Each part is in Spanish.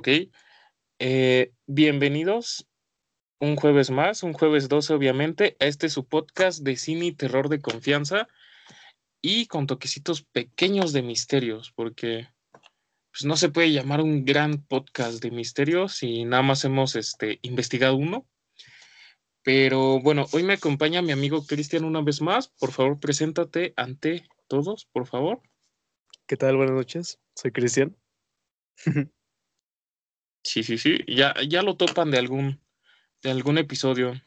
¿ok? Eh, bienvenidos un jueves más, un jueves 12 obviamente, a este su podcast de cine y terror de confianza y con toquecitos pequeños de misterios, porque pues, no se puede llamar un gran podcast de misterios si nada más hemos este, investigado uno. Pero bueno, hoy me acompaña mi amigo Cristian una vez más. Por favor, preséntate ante todos, por favor. ¿Qué tal? Buenas noches. Soy Cristian. sí, sí, sí. Ya, ya lo topan de algún, de algún episodio.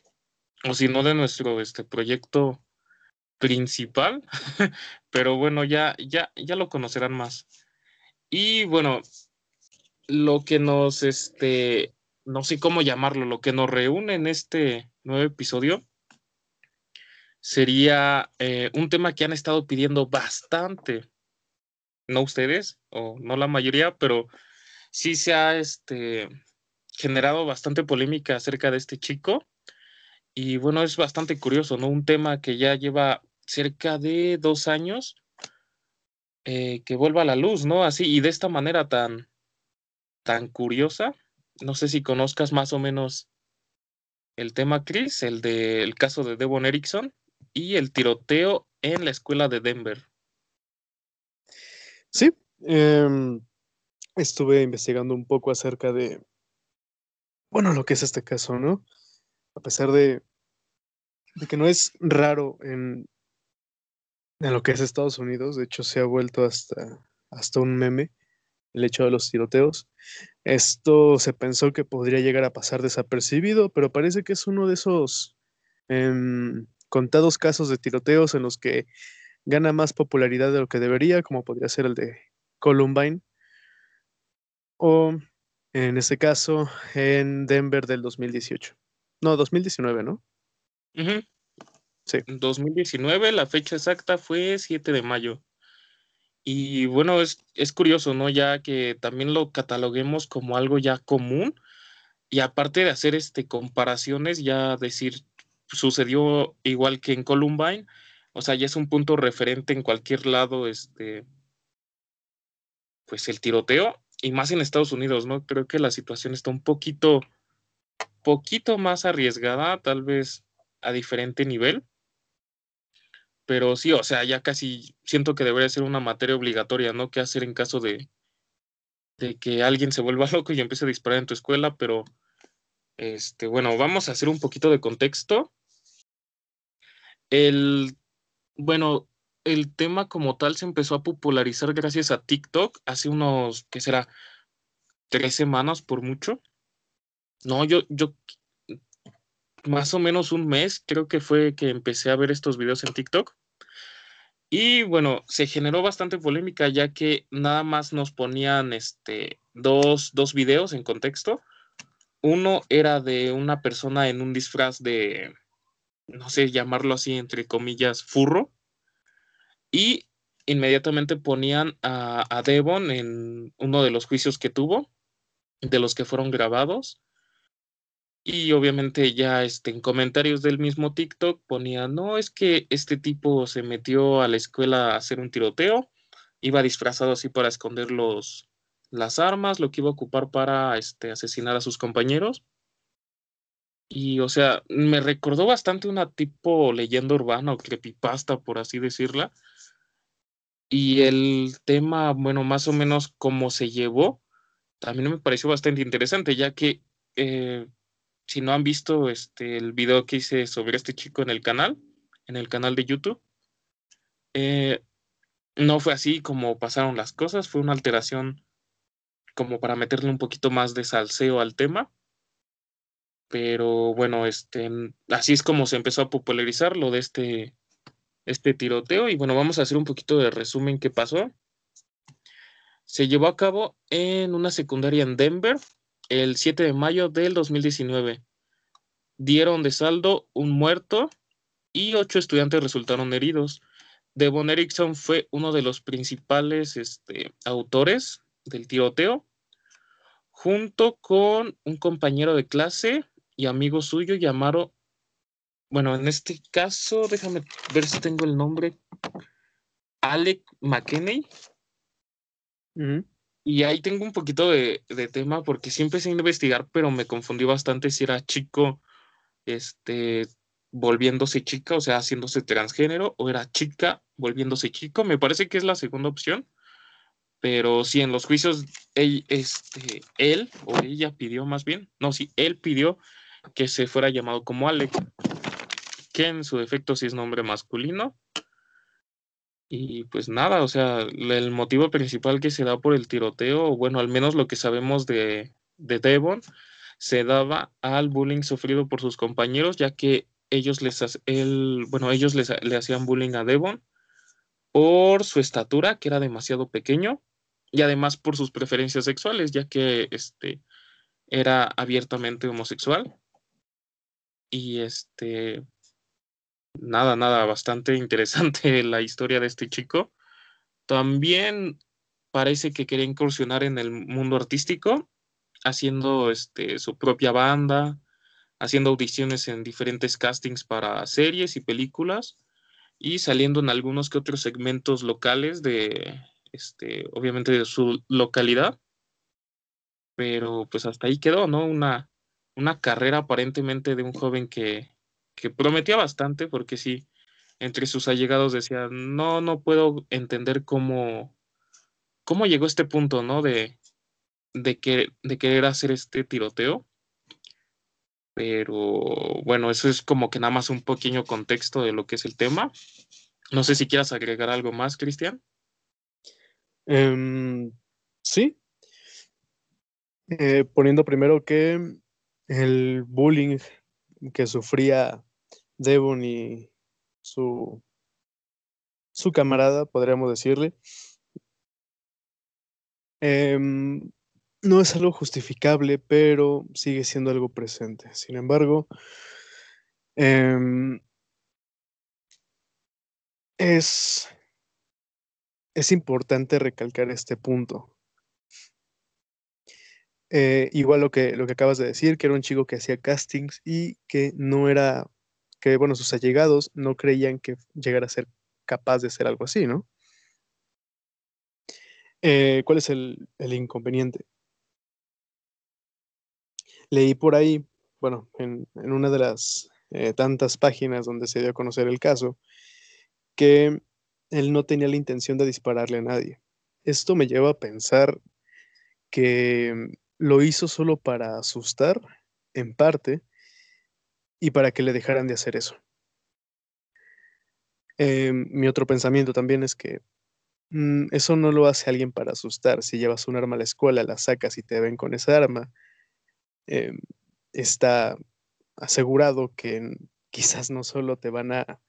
O si no, de nuestro este, proyecto principal. Pero bueno, ya, ya, ya lo conocerán más. Y bueno, lo que nos, este, no sé cómo llamarlo, lo que nos reúne en este nuevo episodio sería eh, un tema que han estado pidiendo bastante, no ustedes, o no la mayoría, pero sí se ha este, generado bastante polémica acerca de este chico. Y bueno, es bastante curioso, ¿no? Un tema que ya lleva cerca de dos años eh, que vuelva a la luz, ¿no? Así y de esta manera tan, tan curiosa. No sé si conozcas más o menos el tema, Chris, el del caso de Devon Erickson y el tiroteo en la escuela de Denver. Sí, em, estuve investigando un poco acerca de, bueno, lo que es este caso, ¿no? A pesar de, de que no es raro en, en lo que es Estados Unidos, de hecho se ha vuelto hasta, hasta un meme el hecho de los tiroteos. Esto se pensó que podría llegar a pasar desapercibido, pero parece que es uno de esos em, contados casos de tiroteos en los que gana más popularidad de lo que debería, como podría ser el de Columbine, o en este caso en Denver del 2018. No, 2019, ¿no? Sí. 2019, la fecha exacta fue 7 de mayo. Y bueno, es, es curioso, ¿no? Ya que también lo cataloguemos como algo ya común. Y aparte de hacer este, comparaciones, ya decir, sucedió igual que en Columbine, o sea, ya es un punto referente en cualquier lado, este, pues el tiroteo, y más en Estados Unidos, ¿no? Creo que la situación está un poquito, poquito más arriesgada, tal vez a diferente nivel, pero sí, o sea, ya casi siento que debería ser una materia obligatoria, ¿no? ¿Qué hacer en caso de, de que alguien se vuelva loco y empiece a disparar en tu escuela? Pero, este, bueno, vamos a hacer un poquito de contexto. El, bueno, el tema como tal se empezó a popularizar gracias a TikTok hace unos, ¿qué será? Tres semanas por mucho. No, yo, yo más o menos un mes, creo que fue que empecé a ver estos videos en TikTok. Y bueno, se generó bastante polémica ya que nada más nos ponían este, dos, dos videos en contexto. Uno era de una persona en un disfraz de, no sé, llamarlo así, entre comillas, furro. Y inmediatamente ponían a, a Devon en uno de los juicios que tuvo, de los que fueron grabados. Y obviamente ya este, en comentarios del mismo TikTok ponía, no, es que este tipo se metió a la escuela a hacer un tiroteo, iba disfrazado así para esconder los, las armas, lo que iba a ocupar para este, asesinar a sus compañeros. Y o sea, me recordó bastante una tipo leyenda urbana o creepypasta, por así decirla. Y el tema, bueno, más o menos cómo se llevó, también me pareció bastante interesante, ya que eh, si no han visto este, el video que hice sobre este chico en el canal, en el canal de YouTube, eh, no fue así como pasaron las cosas, fue una alteración como para meterle un poquito más de salseo al tema. Pero bueno, este, así es como se empezó a popularizar lo de este, este tiroteo. Y bueno, vamos a hacer un poquito de resumen qué pasó. Se llevó a cabo en una secundaria en Denver, el 7 de mayo del 2019. Dieron de saldo un muerto y ocho estudiantes resultaron heridos. Devon Erickson fue uno de los principales este, autores del tiroteo, junto con un compañero de clase y amigo suyo llamado, bueno, en este caso, déjame ver si tengo el nombre, Alec McKinney. Y ahí tengo un poquito de, de, tema porque sí empecé a investigar, pero me confundí bastante si era chico, este, volviéndose chica, o sea, haciéndose transgénero, o era chica volviéndose chico. Me parece que es la segunda opción. Pero sí, en los juicios, él, este, él o ella pidió más bien, no, sí, él pidió que se fuera llamado como Alec, que en su defecto sí es nombre masculino. Y pues nada, o sea, el motivo principal que se da por el tiroteo, bueno, al menos lo que sabemos de, de Devon, se daba al bullying sufrido por sus compañeros, ya que ellos les, él, bueno, ellos les, le hacían bullying a Devon por su estatura, que era demasiado pequeño, y además por sus preferencias sexuales, ya que este, era abiertamente homosexual. Y este, nada, nada, bastante interesante la historia de este chico. También parece que quería incursionar en el mundo artístico, haciendo este, su propia banda, haciendo audiciones en diferentes castings para series y películas y saliendo en algunos que otros segmentos locales de, este, obviamente de su localidad. Pero pues hasta ahí quedó, ¿no? Una, una carrera aparentemente de un joven que, que prometía bastante, porque sí, entre sus allegados decía, no, no puedo entender cómo, cómo llegó este punto, ¿no? De, de, que, de querer hacer este tiroteo. Pero bueno, eso es como que nada más un pequeño contexto de lo que es el tema. No sé si quieras agregar algo más, Cristian. Em, sí. Eh, poniendo primero que el bullying que sufría Devon y su, su camarada, podríamos decirle, em, no es algo justificable, pero sigue siendo algo presente. Sin embargo, em, es, es importante recalcar este punto. Eh, igual lo que, lo que acabas de decir, que era un chico que hacía castings y que no era, que bueno, sus allegados no creían que llegara a ser capaz de hacer algo así, ¿no? Eh, ¿Cuál es el, inconveniente? Leí por ahí, bueno, en, una de las eh, tantas páginas donde se dio a conocer el caso, que él no tenía la intención de dispararle a nadie. Esto me lleva a pensar que lo hizo solo para asustar, en parte, y para que le dejaran de hacer eso. Em, mi otro pensamiento también es que mm, eso no lo hace alguien para asustar. Si llevas un arma a la escuela, la sacas y te ven con esa arma, em, está asegurado que quizás no solo te van a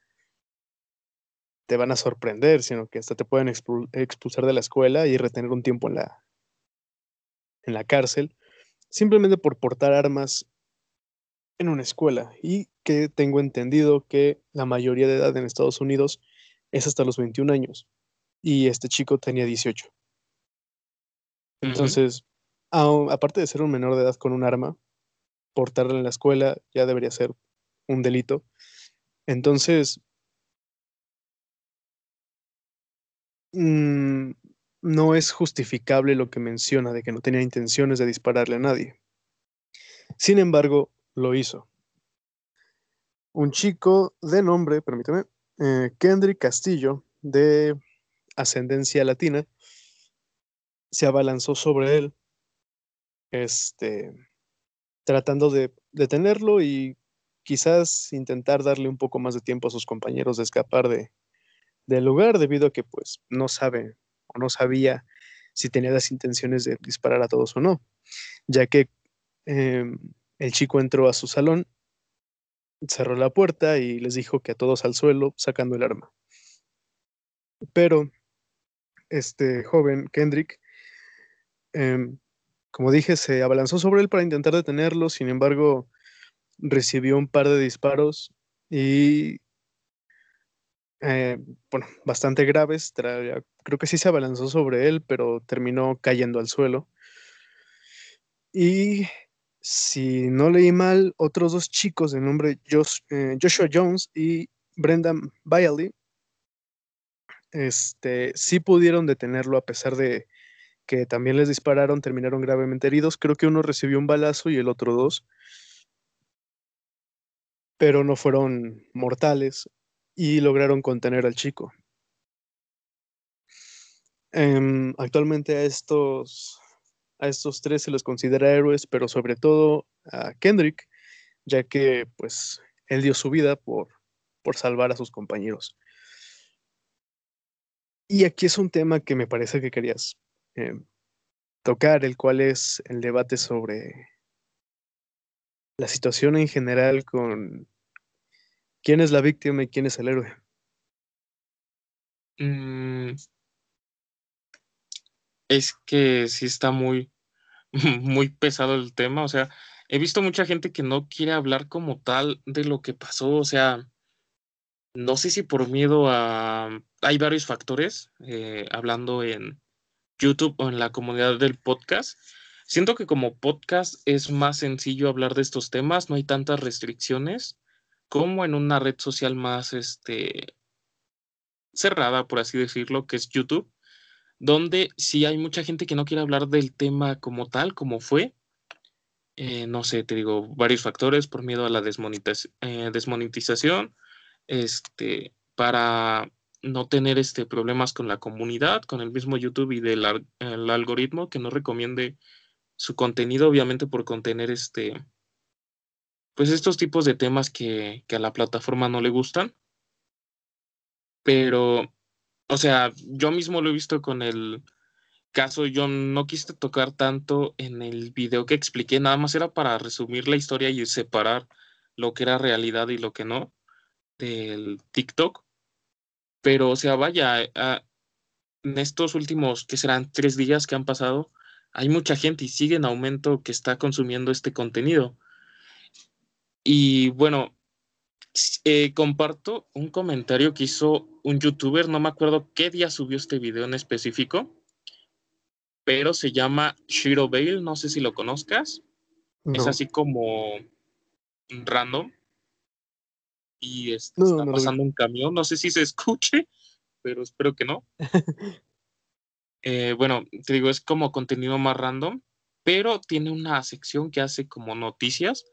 te van a sorprender, sino que hasta te pueden expulsar de la escuela y retener un tiempo en la, en la cárcel, simplemente por portar armas en una escuela. Y que tengo entendido que la mayoría de edad en Estados Unidos es hasta los 21 años. Y este chico tenía 18. Entonces, aparte de ser un menor de edad con un arma, portarla en la escuela ya debería ser un delito. Entonces, mm, no es justificable lo que menciona de que no tenía intenciones de dispararle a nadie. Sin embargo, lo hizo. Un chico de nombre, permítame, eh, Kendrick Castillo, de ascendencia latina, se abalanzó sobre él, este, tratando de detenerlo y quizás intentar darle un poco más de tiempo a sus compañeros de escapar de, del lugar debido a que pues no sabe no sabía si tenía las intenciones de disparar a todos o no, ya que em, el chico entró a su salón, cerró la puerta y les dijo que a todos al suelo sacando el arma. Pero este joven, Kendrick, em, como dije, se abalanzó sobre él para intentar detenerlo, sin embargo, recibió un par de disparos y eh, bueno, bastante graves. Creo que sí se abalanzó sobre él, pero terminó cayendo al suelo. Y si no leí mal, otros dos chicos de nombre eh, Joshua Jones y Brendan Bailey este, sí pudieron detenerlo a pesar de que también les dispararon, terminaron gravemente heridos. Creo que uno recibió un balazo y el otro dos, pero no fueron mortales y lograron contener al chico. Em, actualmente a estos, a estos tres se les considera héroes, pero sobre todo a Kendrick, ya que pues él dio su vida por, por salvar a sus compañeros. Y aquí es un tema que me parece que querías em, tocar, el cual es el debate sobre la situación en general con quién es la víctima y quién es el héroe. Mm, es que sí está muy, muy pesado el tema. O sea, he visto mucha gente que no quiere hablar como tal de lo que pasó. O sea, no sé si por miedo a... Hay varios factores, eh, hablando en YouTube o en la comunidad del podcast. Siento que como podcast es más sencillo hablar de estos temas, no hay tantas restricciones como en una red social más este, cerrada, por así decirlo, que es YouTube donde sí hay mucha gente que no quiere hablar del tema como tal, como fue. Eh, no sé, te digo, varios factores por miedo a la eh, desmonetización, este, para no tener este, problemas con la comunidad, con el mismo YouTube y del el algoritmo que no recomiende su contenido, obviamente por contener este, pues estos tipos de temas que, a la plataforma no le gustan. Pero o sea, yo mismo lo he visto con el caso, yo no quise tocar tanto en el video que expliqué, nada más era para resumir la historia y separar lo que era realidad y lo que no del TikTok. Pero, o sea, vaya, ah, en estos últimos, que serán tres días que han pasado, hay mucha gente y sigue en aumento que está consumiendo este contenido. Y bueno, eh, comparto un comentario que hizo un youtuber, no me acuerdo qué día subió este video en específico, pero se llama Shiro Bale, no sé si lo conozcas. Es así como random. Y está pasando un camión, no sé si se escuche, pero espero que no. Eh, bueno, te digo, es como contenido más random, pero tiene una sección que hace como noticias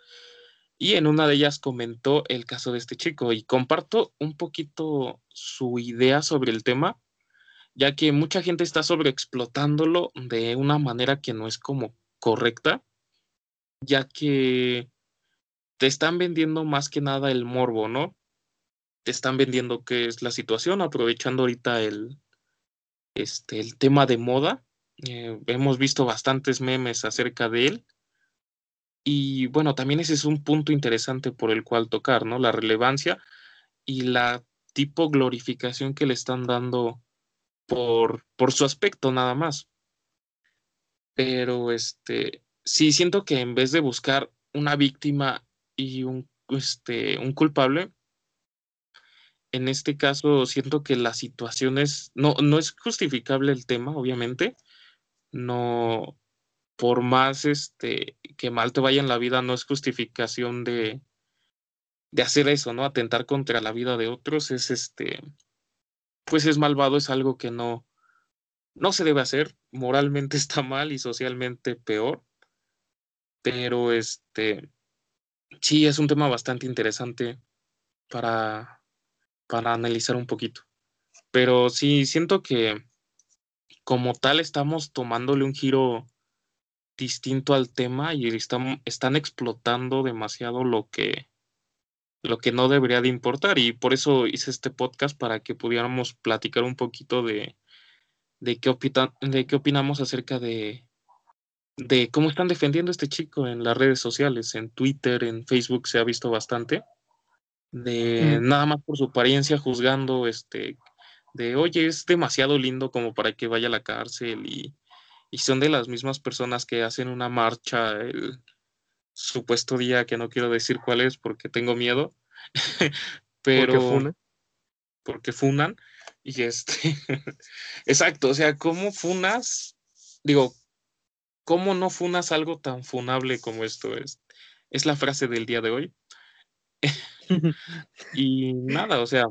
y en una de ellas comentó el caso de este chico y comparto un poquito su idea sobre el tema, ya que mucha gente está sobreexplotándolo de una manera que no es como correcta, ya que te están vendiendo más que nada el morbo, ¿no? Te están vendiendo qué es la situación, aprovechando ahorita el, este, el tema de moda. Eh, hemos visto bastantes memes acerca de él y bueno, también ese es un punto interesante por el cual tocar, ¿no? La relevancia y la tipo glorificación que le están dando por, por su aspecto nada más. Pero este, sí siento que en vez de buscar una víctima y un, este, un culpable, en este caso siento que la situación es, no, no es justificable el tema, obviamente, no, por más este, que mal te vaya en la vida, no es justificación de, de hacer eso, ¿no? Atentar contra la vida de otros es este, pues es malvado, es algo que no, no se debe hacer, moralmente está mal y socialmente peor, pero este, sí es un tema bastante interesante para, para analizar un poquito. Pero sí, siento que como tal estamos tomándole un giro distinto al tema y están, están explotando demasiado lo que, lo que no debería de importar. Y por eso hice este podcast para que pudiéramos platicar un poquito de, de, qué, de qué opinamos acerca de, de cómo están defendiendo a este chico en las redes sociales, en Twitter, en Facebook se ha visto bastante, de mm. nada más por su apariencia juzgando, este, de oye, es demasiado lindo como para que vaya a la cárcel y y son de las mismas personas que hacen una marcha el supuesto día que no quiero decir cuál es porque tengo miedo, pero porque funan, porque funan y este, exacto, o sea, ¿cómo funas? Digo, ¿cómo no funas algo tan funable como esto es? Es la frase del día de hoy. y nada, o sea,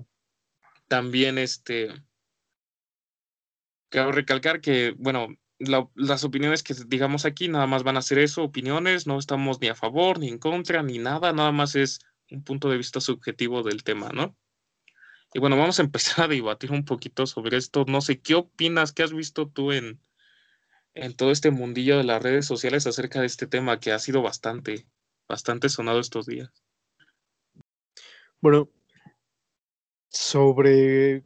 también este, quiero recalcar que, bueno, las opiniones que digamos aquí nada más van a ser eso, opiniones, no estamos ni a favor, ni en contra, ni nada, nada más es un punto de vista subjetivo del tema, ¿no? Y bueno, vamos a empezar a debatir un poquito sobre esto. No sé, ¿qué opinas? ¿Qué has visto tú en, en todo este mundillo de las redes sociales acerca de este tema que ha sido bastante, bastante sonado estos días? Bueno, sobre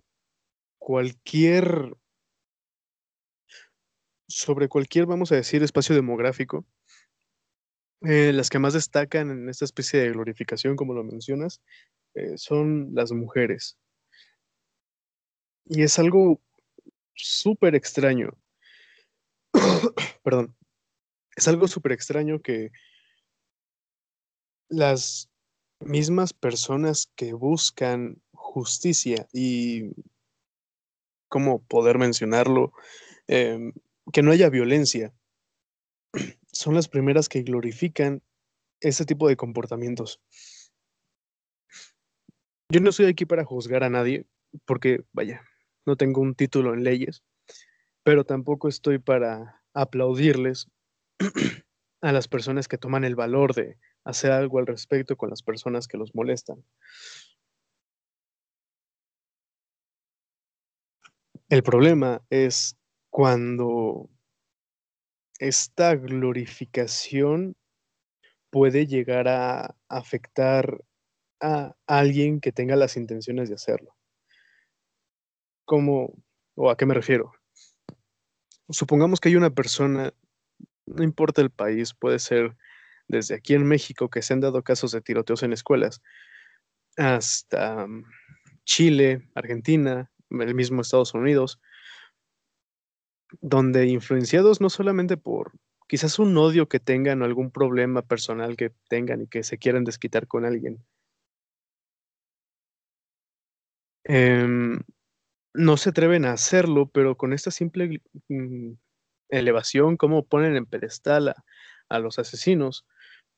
cualquier, sobre cualquier, vamos a decir, espacio demográfico, eh, las que más destacan en esta especie de glorificación, como lo mencionas, eh, son las mujeres. Y es algo súper extraño. Perdón. Es algo súper extraño que las mismas personas que buscan justicia y, ¿cómo poder mencionarlo? Em, que no haya violencia, son las primeras que glorifican ese tipo de comportamientos. Yo no estoy aquí para juzgar a nadie, porque, vaya, no tengo un título en leyes, pero tampoco estoy para aplaudirles a las personas que toman el valor de hacer algo al respecto con las personas que los molestan. El problema es cuando esta glorificación puede llegar a afectar a alguien que tenga las intenciones de hacerlo. ¿Cómo o a qué me refiero? Supongamos que hay una persona, no importa el país, puede ser desde aquí en México, que se han dado casos de tiroteos en escuelas, hasta mm, Chile, Argentina, el mismo Estados Unidos, donde influenciados no solamente por quizás un odio que tengan o algún problema personal que tengan y que se quieran desquitar con alguien, em, no se atreven a hacerlo, pero con esta simple mm, elevación, como ponen en pedestal a, los asesinos,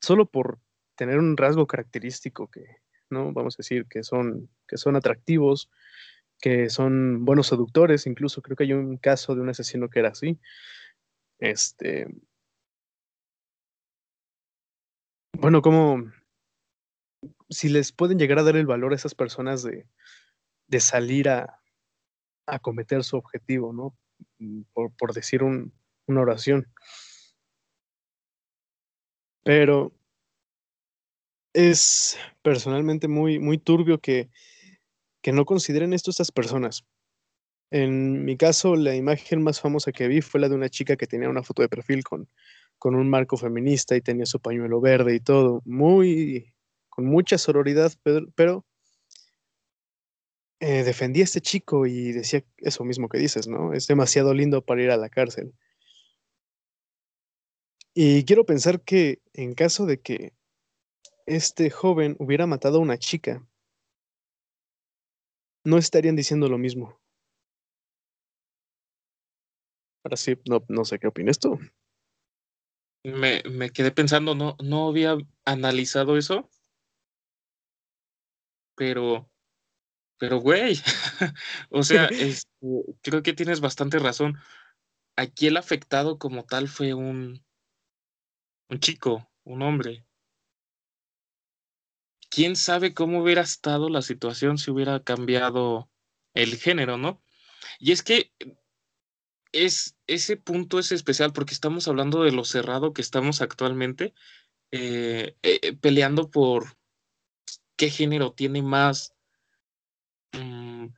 solo por tener un rasgo característico que, ¿no? Vamos a decir que son, que son atractivos, que son buenos seductores, incluso creo que hay un caso de un asesino que era así. Este. Bueno, como si les pueden llegar a dar el valor a esas personas de, de salir a, acometer su objetivo, ¿no? Mm, por, decir una oración. Pero es personalmente muy, muy turbio que, que no consideren esto estas personas. En mi caso, la imagen más famosa que vi fue la de una chica que tenía una foto de perfil con, con un marco feminista y tenía su pañuelo verde y todo, muy, con mucha sororidad, pero eh, defendía a este chico y decía eso mismo que dices, ¿no? Es demasiado lindo para ir a la cárcel. Y quiero pensar que en caso de que este joven hubiera matado a una chica, no estarían diciendo lo mismo. Ahora sí, no, no sé qué opinas tú. Me, me quedé pensando, no, no había analizado eso, pero pero, güey, o sea, este, creo que tienes bastante razón. Aquí el afectado como tal fue un, un chico, un hombre. ¿Quién sabe cómo hubiera estado la situación si hubiera cambiado el género, no? Y es que es, ese punto es especial porque estamos hablando de lo cerrado que estamos actualmente, eh, eh, peleando por qué género tiene más Mm,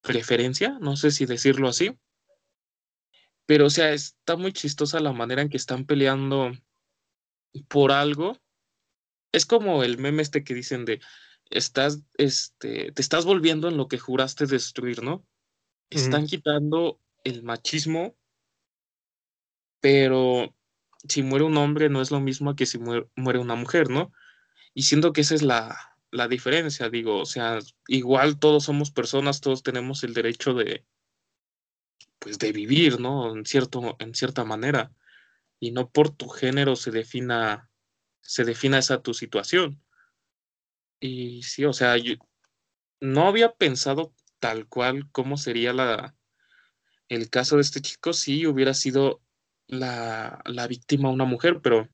preferencia, no sé si decirlo así, pero o sea, está muy chistosa la manera en que están peleando por algo. Es como el meme este que dicen de estás, este, te estás volviendo en lo que juraste destruir, ¿no? Están quitando el machismo, pero si muere un hombre no es lo mismo que si muere una mujer, ¿no? Y siento que esa es la, la diferencia, digo, o sea, igual todos somos personas, todos tenemos el derecho de, pues, de vivir, ¿no? En, cierto, en cierta manera, y no por tu género se defina, se defina esa tu situación. Y sí, o sea, yo no había pensado tal cual cómo sería la, el caso de este chico sí hubiera sido la, la víctima una mujer, pero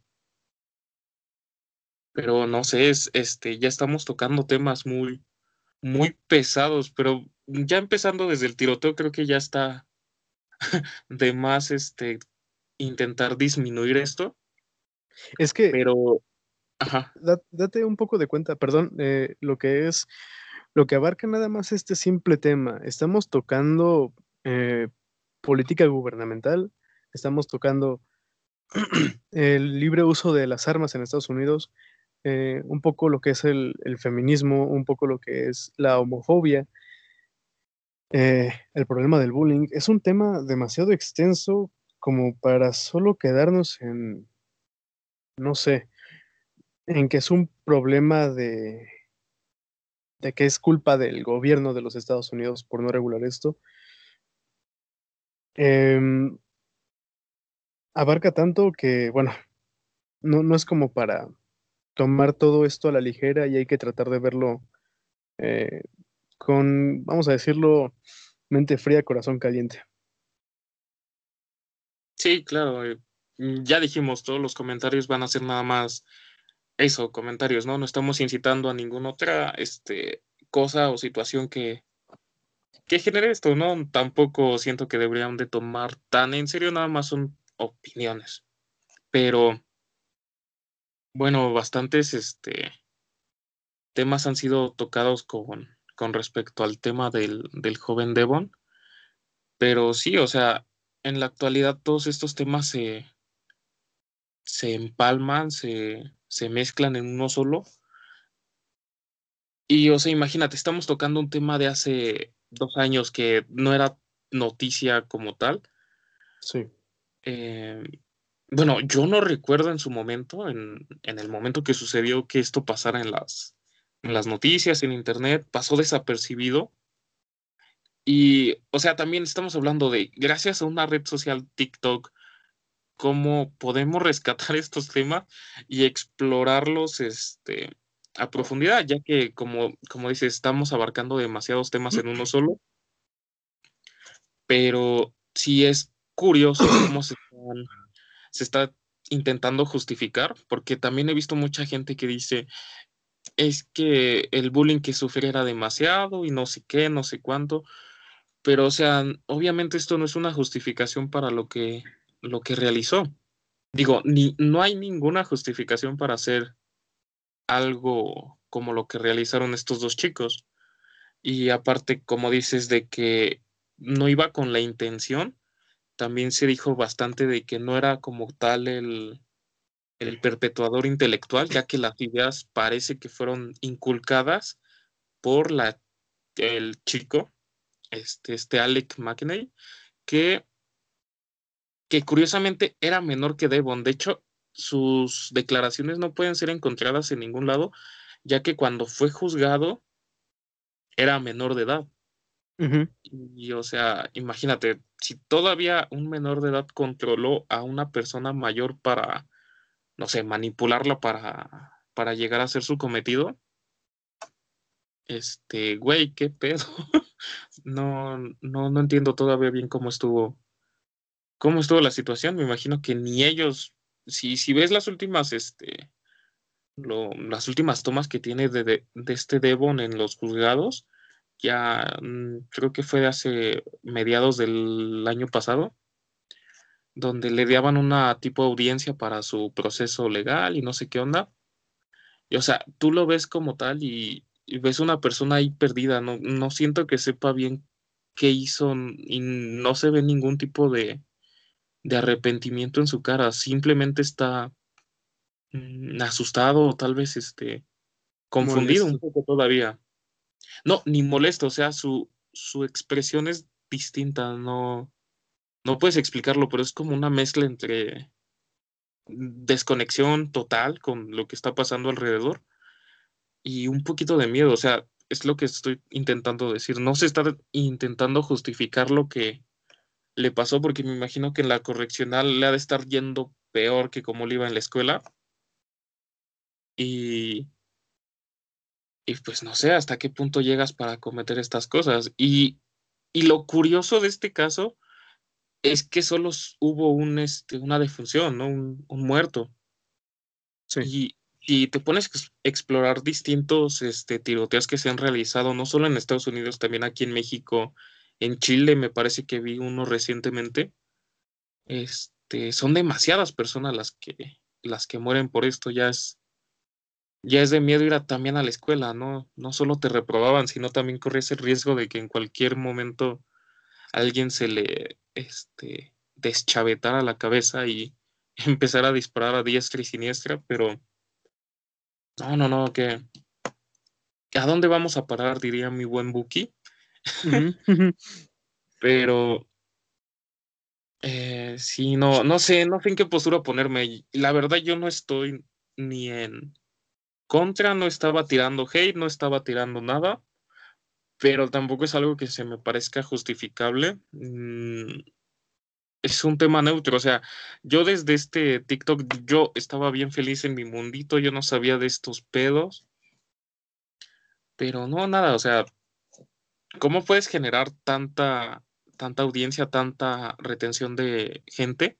pero no sé, es, este, ya estamos tocando temas muy, muy pesados, pero ya empezando desde el tiroteo, creo que ya está de más este, intentar disminuir esto. Es que. Pero. Ajá. Date un poco de cuenta, perdón, eh, lo que es. Lo que abarca nada más este simple tema. Estamos tocando eh, política gubernamental, estamos tocando el libre uso de las armas en Estados Unidos, eh, un poco lo que es el, feminismo, un poco lo que es la homofobia, eh, el problema del bullying. Es un tema demasiado extenso como para solo quedarnos en, no sé, en que es un problema de, de que es culpa del gobierno de los Estados Unidos por no regular esto. Em, abarca tanto que, bueno, no, no es como para tomar todo esto a la ligera y hay que tratar de verlo eh, con, vamos a decirlo, mente fría, corazón caliente. Sí, claro. Eh, ya dijimos, todos los comentarios van a ser nada más eso, comentarios, ¿no? No estamos incitando a ninguna otra este, cosa o situación que, que genere esto, ¿no? Tampoco siento que deberían de tomar tan en serio, nada más son opiniones. Pero bueno, bastantes este, temas han sido tocados con, con respecto al tema del, del, joven Devon. Pero sí, o sea, en la actualidad todos estos temas se, se empalman, se, se mezclan en uno solo. Y, o sea, imagínate, estamos tocando un tema de hace dos años que no era noticia como tal. Sí. Eh, bueno, yo no recuerdo en su momento, en, el momento que sucedió que esto pasara en las, en las noticias, en internet, pasó desapercibido. Y, o sea, también estamos hablando de, gracias a una red social TikTok, cómo podemos rescatar estos temas y explorarlos este, a profundidad, ya que, como, como dice, estamos abarcando demasiados temas en uno solo. Pero sí es curioso cómo se están se está intentando justificar, porque también he visto mucha gente que dice, es que el bullying que sufrí era demasiado y no sé qué, no sé cuánto, pero o sea, obviamente esto no es una justificación para lo que, lo que realizó. Digo, ni, no hay ninguna justificación para hacer algo como lo que realizaron estos dos chicos. Y aparte, como dices, de que no iba con la intención, también se dijo bastante de que no era como tal el, el perpetuador intelectual, ya que las ideas parece que fueron inculcadas por la, el chico, este, este Alec McKinney, que, que curiosamente era menor que Devon. De hecho, sus declaraciones no pueden ser encontradas en ningún lado, ya que cuando fue juzgado era menor de edad. Y o sea, imagínate, si todavía un menor de edad controló a una persona mayor para, no sé, manipularla para, para llegar a ser su cometido, este, güey, qué pedo. no, no, no entiendo todavía bien cómo estuvo, cómo estuvo la situación. Me imagino que ni ellos, si, si ves las últimas, este, las últimas tomas que tiene de, de, de este Devon en los juzgados, ya mm, creo que fue hace mediados del año pasado, donde le daban una tipo de audiencia para su proceso legal y no sé qué onda. Y o sea, tú lo ves como tal y, ves una persona ahí perdida, no, no siento que sepa bien qué hizo y no se ve ningún tipo de, de arrepentimiento en su cara, simplemente está mm, asustado o tal vez este confundido un poco todavía. No, ni molesto, o sea, su, su expresión es distinta, no, no puedes explicarlo, pero es como una mezcla entre desconexión total con lo que está pasando alrededor y un poquito de miedo, o sea, es lo que estoy intentando decir, no se está intentando justificar lo que le pasó porque me imagino que en la correccional le ha de estar yendo peor que como le iba en la escuela. Y, y pues no sé hasta qué punto llegas para cometer estas cosas. Y, y lo curioso de este caso es que solo hubo un, este, una defunción, ¿no? Un, muerto. Sí. Y, te pones a explorar distintos este, tiroteos que se han realizado, no solo en Estados Unidos, también aquí en México, en Chile me parece que vi uno recientemente. Este, son demasiadas personas las que, las que mueren por esto, ya es, ya es de miedo ir también a la escuela, ¿no? No solo te reprobaban, sino también corrías el riesgo de que en cualquier momento alguien se le este, deschavetara la cabeza y empezara a disparar a diestra y siniestra, pero no, no, no, que ¿a dónde vamos a parar? diría mi buen Buki. pero eh, sí, no, no sé, no sé en qué postura ponerme. La verdad, yo no estoy ni en contra, no estaba tirando hate, no estaba tirando nada pero tampoco es algo que se me parezca justificable. Mm, es un tema neutro, o sea, yo desde este TikTok, yo estaba bien feliz en mi mundito, yo no sabía de estos pedos, pero no, nada, o sea, ¿cómo puedes generar tanta, tanta audiencia, tanta retención de gente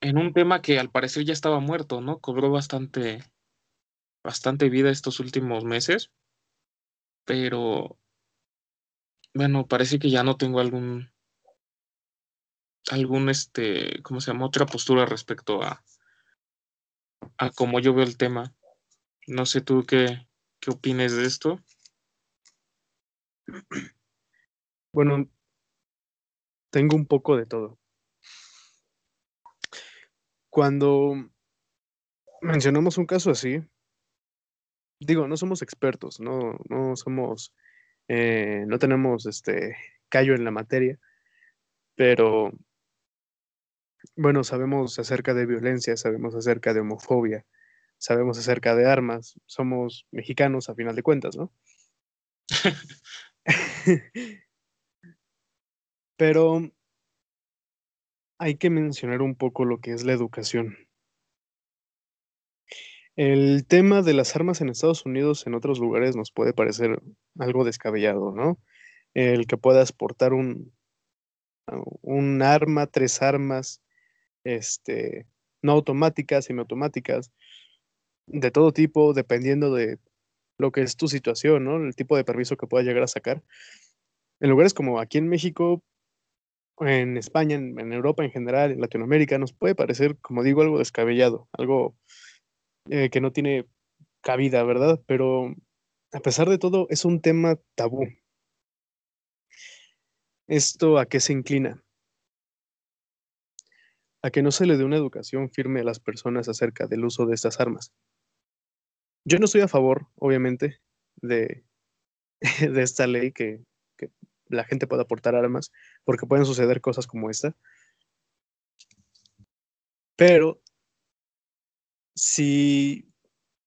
en un tema que al parecer ya estaba muerto, ¿no? Cobró bastante, bastante vida estos últimos meses pero bueno, parece que ya no tengo algún algún este, ¿cómo se llama? otra postura respecto a a cómo yo veo el tema. No sé tú qué qué opines de esto. Bueno, tengo un poco de todo. Cuando mencionamos un caso así, digo, no somos expertos, no, no somos, eh, no tenemos este callo en la materia, pero bueno, sabemos acerca de violencia, sabemos acerca de homofobia, sabemos acerca de armas, somos mexicanos a final de cuentas, ¿no? pero hay que mencionar un poco lo que es la educación. El tema de las armas en Estados Unidos, en otros lugares, nos puede parecer algo descabellado, ¿no? El que puedas portar un, un arma, tres armas, este, no automáticas, semiautomáticas, de todo tipo, dependiendo de lo que es tu situación, ¿no? El tipo de permiso que puedas llegar a sacar. En lugares como aquí en México, en España, en, Europa en general, en Latinoamérica, nos puede parecer, como digo, algo descabellado, algo eh, que no tiene cabida, ¿verdad? Pero a pesar de todo, es un tema tabú. ¿Esto a qué se inclina? A que no se le dé una educación firme a las personas acerca del uso de estas armas. Yo no estoy a favor, obviamente, de, esta ley que, que la gente pueda portar armas, porque pueden suceder cosas como esta. Pero si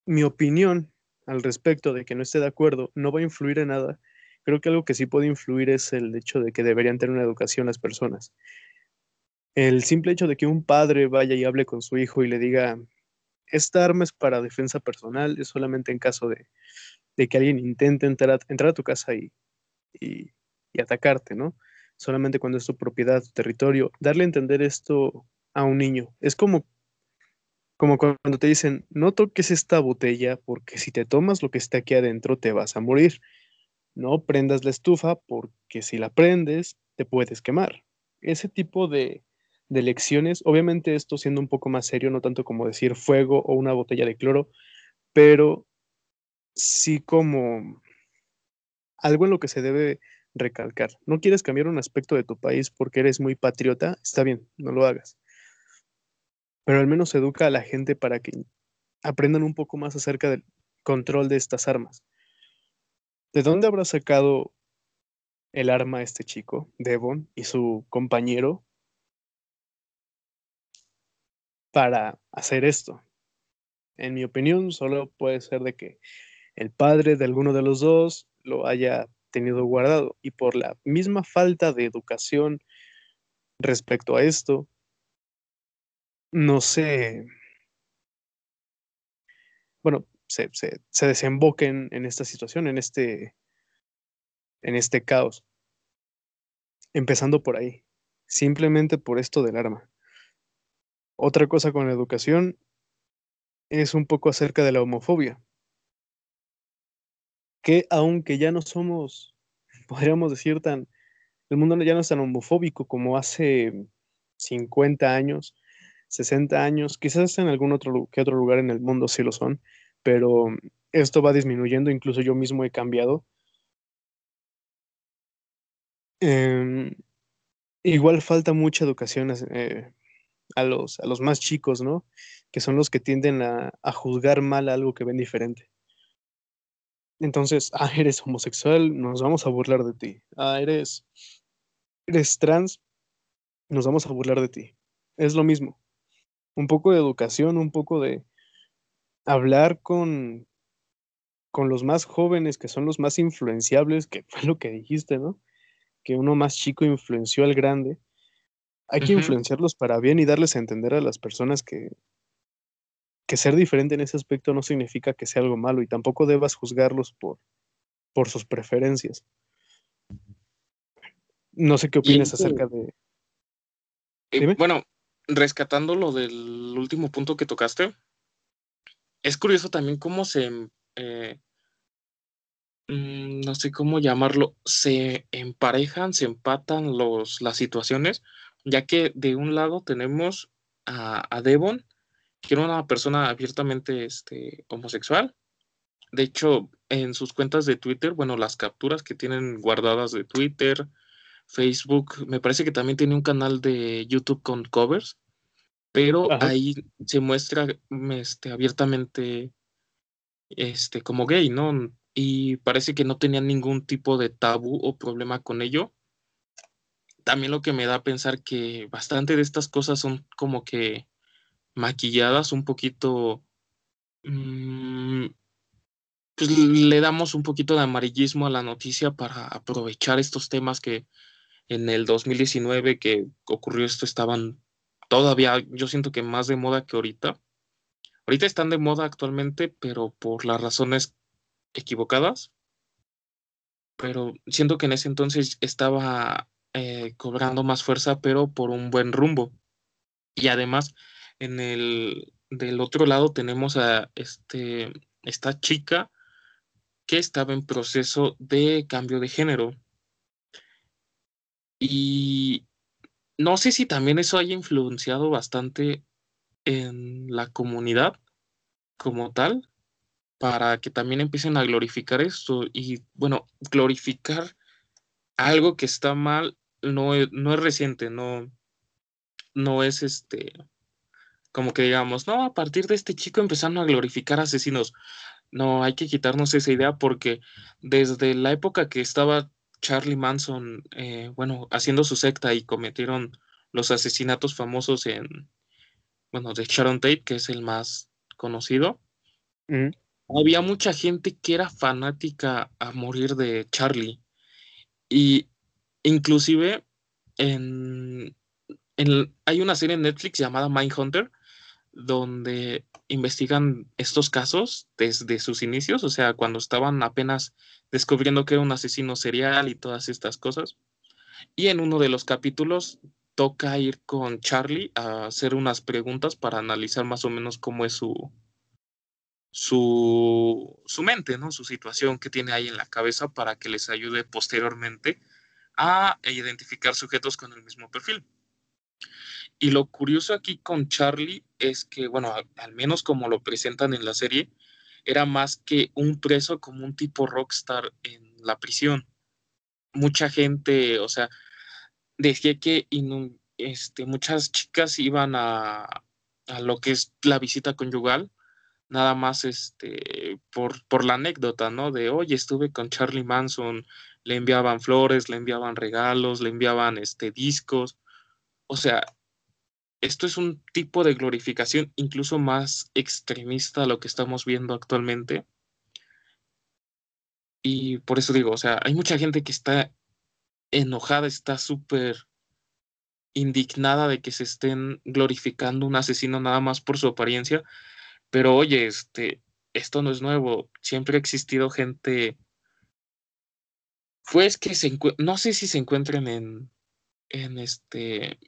mi opinión al respecto de que no esté de acuerdo no va a influir en nada, creo que algo que sí puede influir es el hecho de que deberían tener una educación las personas. El simple hecho de que un padre vaya y hable con su hijo y le diga, esta arma es para defensa personal, es solamente en caso de, que alguien intente entrar a, tu casa y, atacarte, ¿no? Solamente cuando es tu propiedad, tu territorio. Darle a entender esto a un niño. Es como como cuando te dicen, no toques esta botella porque si te tomas lo que está aquí adentro te vas a morir. No prendas la estufa porque si la prendes te puedes quemar. Ese tipo de, de lecciones, obviamente esto siendo un poco más serio, no tanto como decir fuego o una botella de cloro, pero sí como algo en lo que se debe recalcar. No quieres cambiar un aspecto de tu país porque eres muy patriota, está bien, no lo hagas pero al menos educa a la gente para que aprendan un poco más acerca del control de estas armas. ¿De dónde habrá sacado el arma este chico, Devon, y su compañero para hacer esto? En mi opinión, solo puede ser de que el padre de alguno de los dos lo haya tenido guardado y por la misma falta de educación respecto a esto, no se, bueno, se, se, desemboquen en esta situación, en este, en este caos. Empezando por ahí. simplemente por esto del arma. Otra cosa con la educación es un poco acerca de la homofobia, que aunque ya no somos, podríamos decir, tan, el mundo ya no es tan homofóbico como hace 50 años, 60 años, quizás en algún otro, que otro lugar en el mundo sí lo son, pero esto va disminuyendo, incluso yo mismo he cambiado. Em, igual falta mucha educación eh, a, los, a los más chicos, ¿no? Que son los que tienden a, a juzgar mal algo que ven diferente. Entonces, ah, eres homosexual, nos vamos a burlar de ti. Ah, eres, eres trans, nos vamos a burlar de ti. Es lo mismo. Un poco de educación, un poco de hablar con, con los más jóvenes, que son los más influenciables, que fue lo que dijiste, ¿no? Que uno más chico influenció al grande. Hay que influenciarlos para bien y darles a entender a las personas que, que ser diferente en ese aspecto no significa que sea algo malo y tampoco debas juzgarlos por, por sus preferencias. No sé qué opinas acerca de... Eh, bueno, rescatando lo del último punto que tocaste, es curioso también cómo se, eh, mm, no sé cómo llamarlo, se emparejan, se empatan los, las situaciones, ya que de un lado tenemos a, Devon, que era una persona abiertamente este, homosexual. De hecho, en sus cuentas de Twitter, bueno, las capturas que tienen guardadas de Twitter, Facebook, me parece que también tiene un canal de YouTube con covers, pero ahí se muestra este, abiertamente este, como gay, ¿no? Y parece que no tenía ningún tipo de tabú o problema con ello. También lo que me da a pensar que bastante de estas cosas son como que maquilladas un poquito, mm, pues le damos un poquito de amarillismo a la noticia para aprovechar estos temas que en el 2019 que ocurrió esto estaban todavía, yo siento que más de moda que ahorita. Ahorita están de moda actualmente, pero por las razones equivocadas. Pero siento que en ese entonces estaba eh, cobrando más fuerza, pero por un buen rumbo. Y además, en el del otro lado tenemos a este, esta chica que estaba en proceso de cambio de género. Y no sé si también eso haya influenciado bastante en la comunidad como tal, para que también empiecen a glorificar esto. Y bueno, glorificar algo que está mal no es, no es reciente, no, no es este, como que digamos, no, a partir de este chico empezaron a glorificar asesinos. No, hay que quitarnos esa idea porque desde la época que estaba Charlie Manson, eh, bueno, haciendo su secta y cometieron los asesinatos famosos en, bueno, de Sharon Tate, que es el más conocido. Había mucha gente que era fanática a morir de Charlie. Y inclusive en, en, hay una serie en Netflix llamada Mindhunter, donde investigan estos casos desde sus inicios, o sea, cuando estaban apenas descubriendo que era un asesino serial y todas estas cosas. Y en uno de los capítulos toca ir con Charlie a hacer unas preguntas para analizar más o menos cómo es su, su, su mente, ¿no? Su situación que tiene ahí en la cabeza para que les ayude posteriormente a identificar sujetos con el mismo perfil. Y lo curioso aquí con Charlie es que, bueno, al menos como lo presentan en la serie, era más que un preso como un tipo rockstar en la prisión. Mucha gente, o sea, decía que este, muchas chicas iban a, a, lo que es la visita conyugal, nada más este, por, por la anécdota, ¿no? De, oye, estuve con Charlie Manson, le enviaban flores, le enviaban regalos, le enviaban este, discos. O sea, esto es un tipo de glorificación incluso más extremista a lo que estamos viendo actualmente. Y por eso digo, o sea, hay mucha gente que está enojada, está súper indignada de que se estén glorificando un asesino nada más por su apariencia. Pero oye, este, esto no es nuevo. Siempre ha existido gente, pues que se no sé si se encuentran en, en este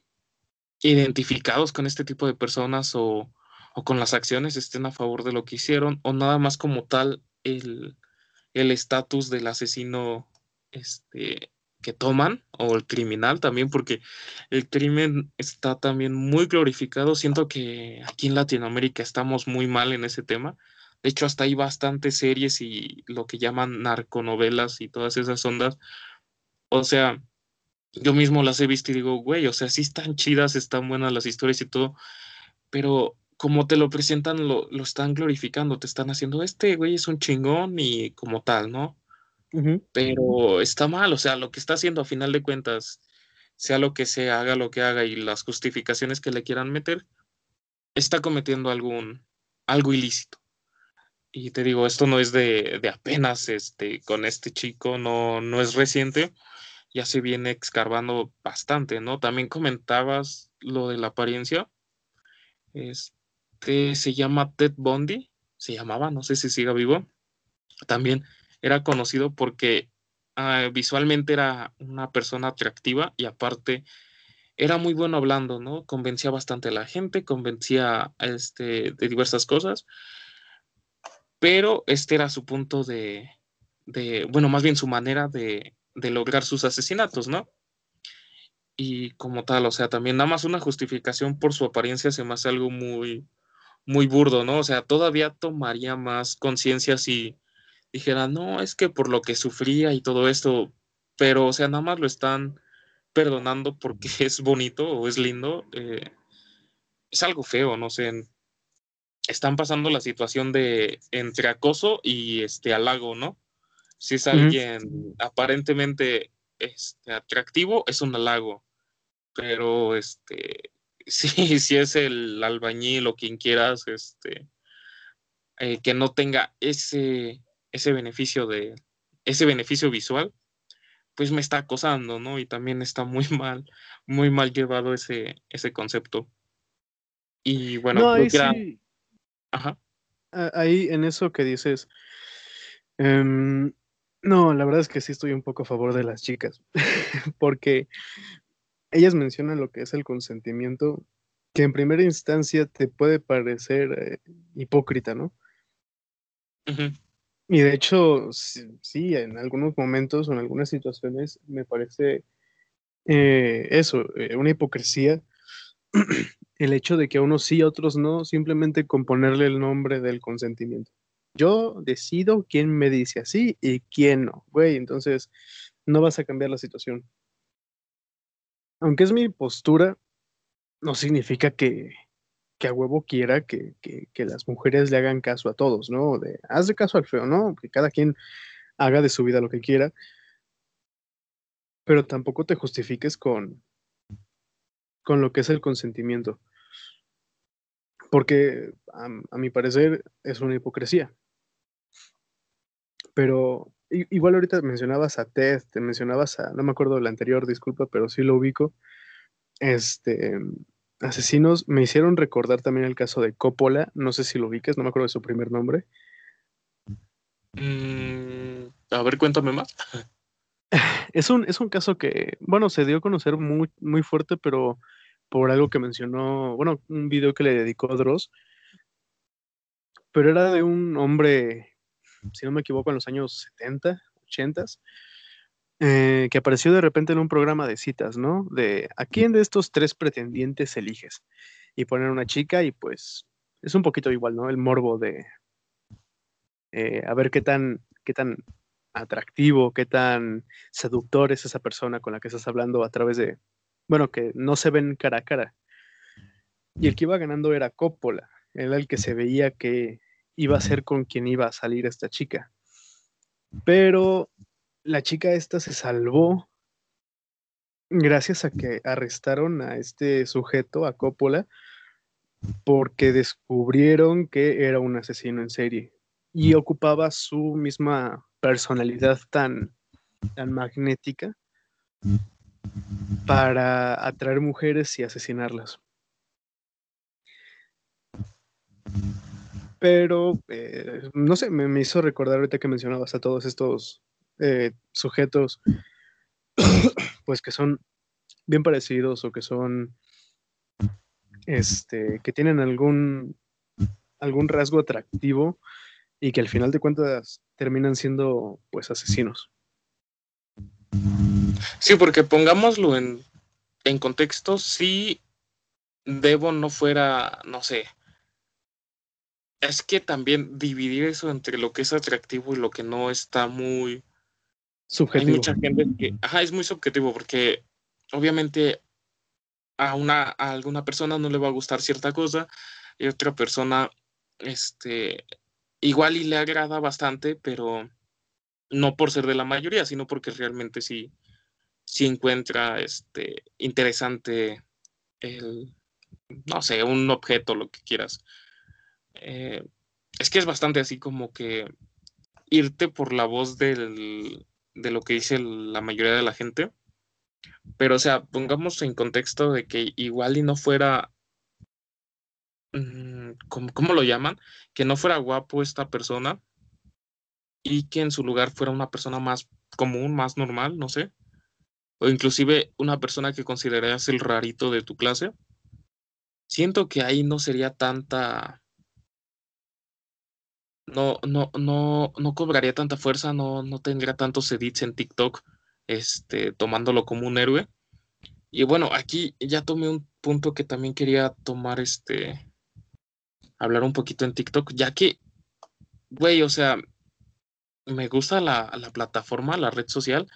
identificados con este tipo de personas o, o con las acciones estén a favor de lo que hicieron o nada más como tal el estatus del asesino este, que toman o el criminal también, porque el crimen está también muy glorificado. Siento que aquí en Latinoamérica estamos muy mal en ese tema. De hecho, hasta hay bastantes series y lo que llaman narconovelas y todas esas ondas. O sea, yo mismo las he visto y digo, güey, o sea, sí están chidas, están buenas las historias y todo, pero como te lo presentan, lo, lo están glorificando, te están haciendo, este güey es un chingón y como tal, ¿no? Pero está mal, o sea, lo que está haciendo a final de cuentas, sea lo que sea, haga lo que haga y las justificaciones que le quieran meter, está cometiendo algún, algo ilícito. Y te digo, esto no es de, de apenas este, con este chico, no, no es reciente, ya se viene escarbando bastante, ¿no? También comentabas lo de la apariencia. Este se llama Ted Bundy, se llamaba, no sé si siga vivo. También era conocido porque ah, visualmente era una persona atractiva y aparte era muy bueno hablando, ¿no? Convencía bastante a la gente, convencía este, de diversas cosas, pero este era su punto de, de bueno, más bien su manera de, de lograr sus asesinatos, ¿no? Y como tal, o sea, también nada más una justificación por su apariencia se me hace algo muy, muy burdo, ¿no? O sea, todavía tomaría más conciencia si dijera, no, es que por lo que sufría y todo esto, pero, o sea, nada más lo están perdonando porque es bonito o es lindo, eh, es algo feo, no sé. Están pasando la situación de entre acoso y este halago, ¿no? Si es alguien aparentemente este, atractivo, es un halago. Pero este, sí, si es el albañil o quien quieras, este, eh, que no tenga ese, ese beneficio de ese beneficio visual, pues me está acosando, ¿no? Y también está muy mal, muy mal llevado ese, ese concepto. Y bueno, no, ahí, Ajá. ahí en eso que dices, em, no, la verdad es que sí estoy un poco a favor de las chicas, porque ellas mencionan lo que es el consentimiento, que en primera instancia te puede parecer eh, hipócrita, ¿no? Y de hecho, sí, en algunos momentos o en algunas situaciones me parece eh, eso, eh, una hipocresía, el hecho de que a unos sí, a otros no, simplemente con ponerle el nombre del consentimiento. Yo decido quién me dice así y quién no, güey, entonces no vas a cambiar la situación. Aunque es mi postura, no significa que, que a huevo quiera que, las mujeres le hagan caso a todos, ¿no? De, haz de caso al feo, ¿no? Que cada quien haga de su vida lo que quiera, pero tampoco te justifiques con, con lo que es el consentimiento, porque a, mi parecer es una hipocresía. Pero igual ahorita mencionabas a Ted, te mencionabas a, no me acuerdo del anterior, disculpa, pero sí lo ubico. Este, asesinos me hicieron recordar también el caso de Coppola, no sé si lo ubiques, no me acuerdo de su primer nombre. Mm, a ver, cuéntame más. Es un, es un caso que, bueno, se dio a conocer muy, muy fuerte, pero por algo que mencionó, bueno, un video que le dedicó a Dross, pero era de un hombre, si no me equivoco, en los años 70, 80, eh, que apareció de repente en un programa de citas, ¿no? De a quién de estos tres pretendientes eliges. Y poner una chica y pues es un poquito igual, ¿no? El morbo de eh, a ver qué tan, qué tan atractivo, qué tan seductor es esa persona con la que estás hablando a través de, bueno, que no se ven cara a cara. Y el que iba ganando era Coppola, era el que se veía que iba a ser con quien iba a salir esta chica. Pero la chica esta se salvó gracias a que arrestaron a este sujeto, a Coppola, porque descubrieron que era un asesino en serie y ocupaba su misma personalidad tan, tan magnética para atraer mujeres y asesinarlas. Pero, eh, no sé, me, me, hizo recordar ahorita que mencionabas a todos estos eh, sujetos, pues que son bien parecidos o que son, este, que tienen algún, algún rasgo atractivo y que al final de cuentas terminan siendo pues asesinos. Sí, porque pongámoslo en, en contexto, si Devon no fuera, no sé, es que también dividir eso entre lo que es atractivo y lo que no está muy subjetivo. Hay mucha gente que, ajá, es muy subjetivo porque obviamente a una a alguna persona no le va a gustar cierta cosa y otra persona este igual y le agrada bastante, pero no por ser de la mayoría, sino porque realmente sí encuentra este interesante el no sé, un objeto, lo que quieras. Eh, es que es bastante así como que irte por la voz del, de lo que dice la mayoría de la gente. Pero, o sea, pongamos en contexto de que igual y no fuera, mm, ¿cómo, lo llaman? Que no fuera guapo esta persona y que en su lugar fuera una persona más común, más normal, no sé. O inclusive una persona que considerarías el rarito de tu clase. Siento que ahí no sería tanta no, no, no, no cobraría tanta fuerza, no, no tendría tantos edits en TikTok, este, tomándolo como un héroe. Y bueno, aquí ya tomé un punto que también quería tomar, este, hablar un poquito en TikTok, ya que, güey, o sea, me gusta la, la plataforma, la red social,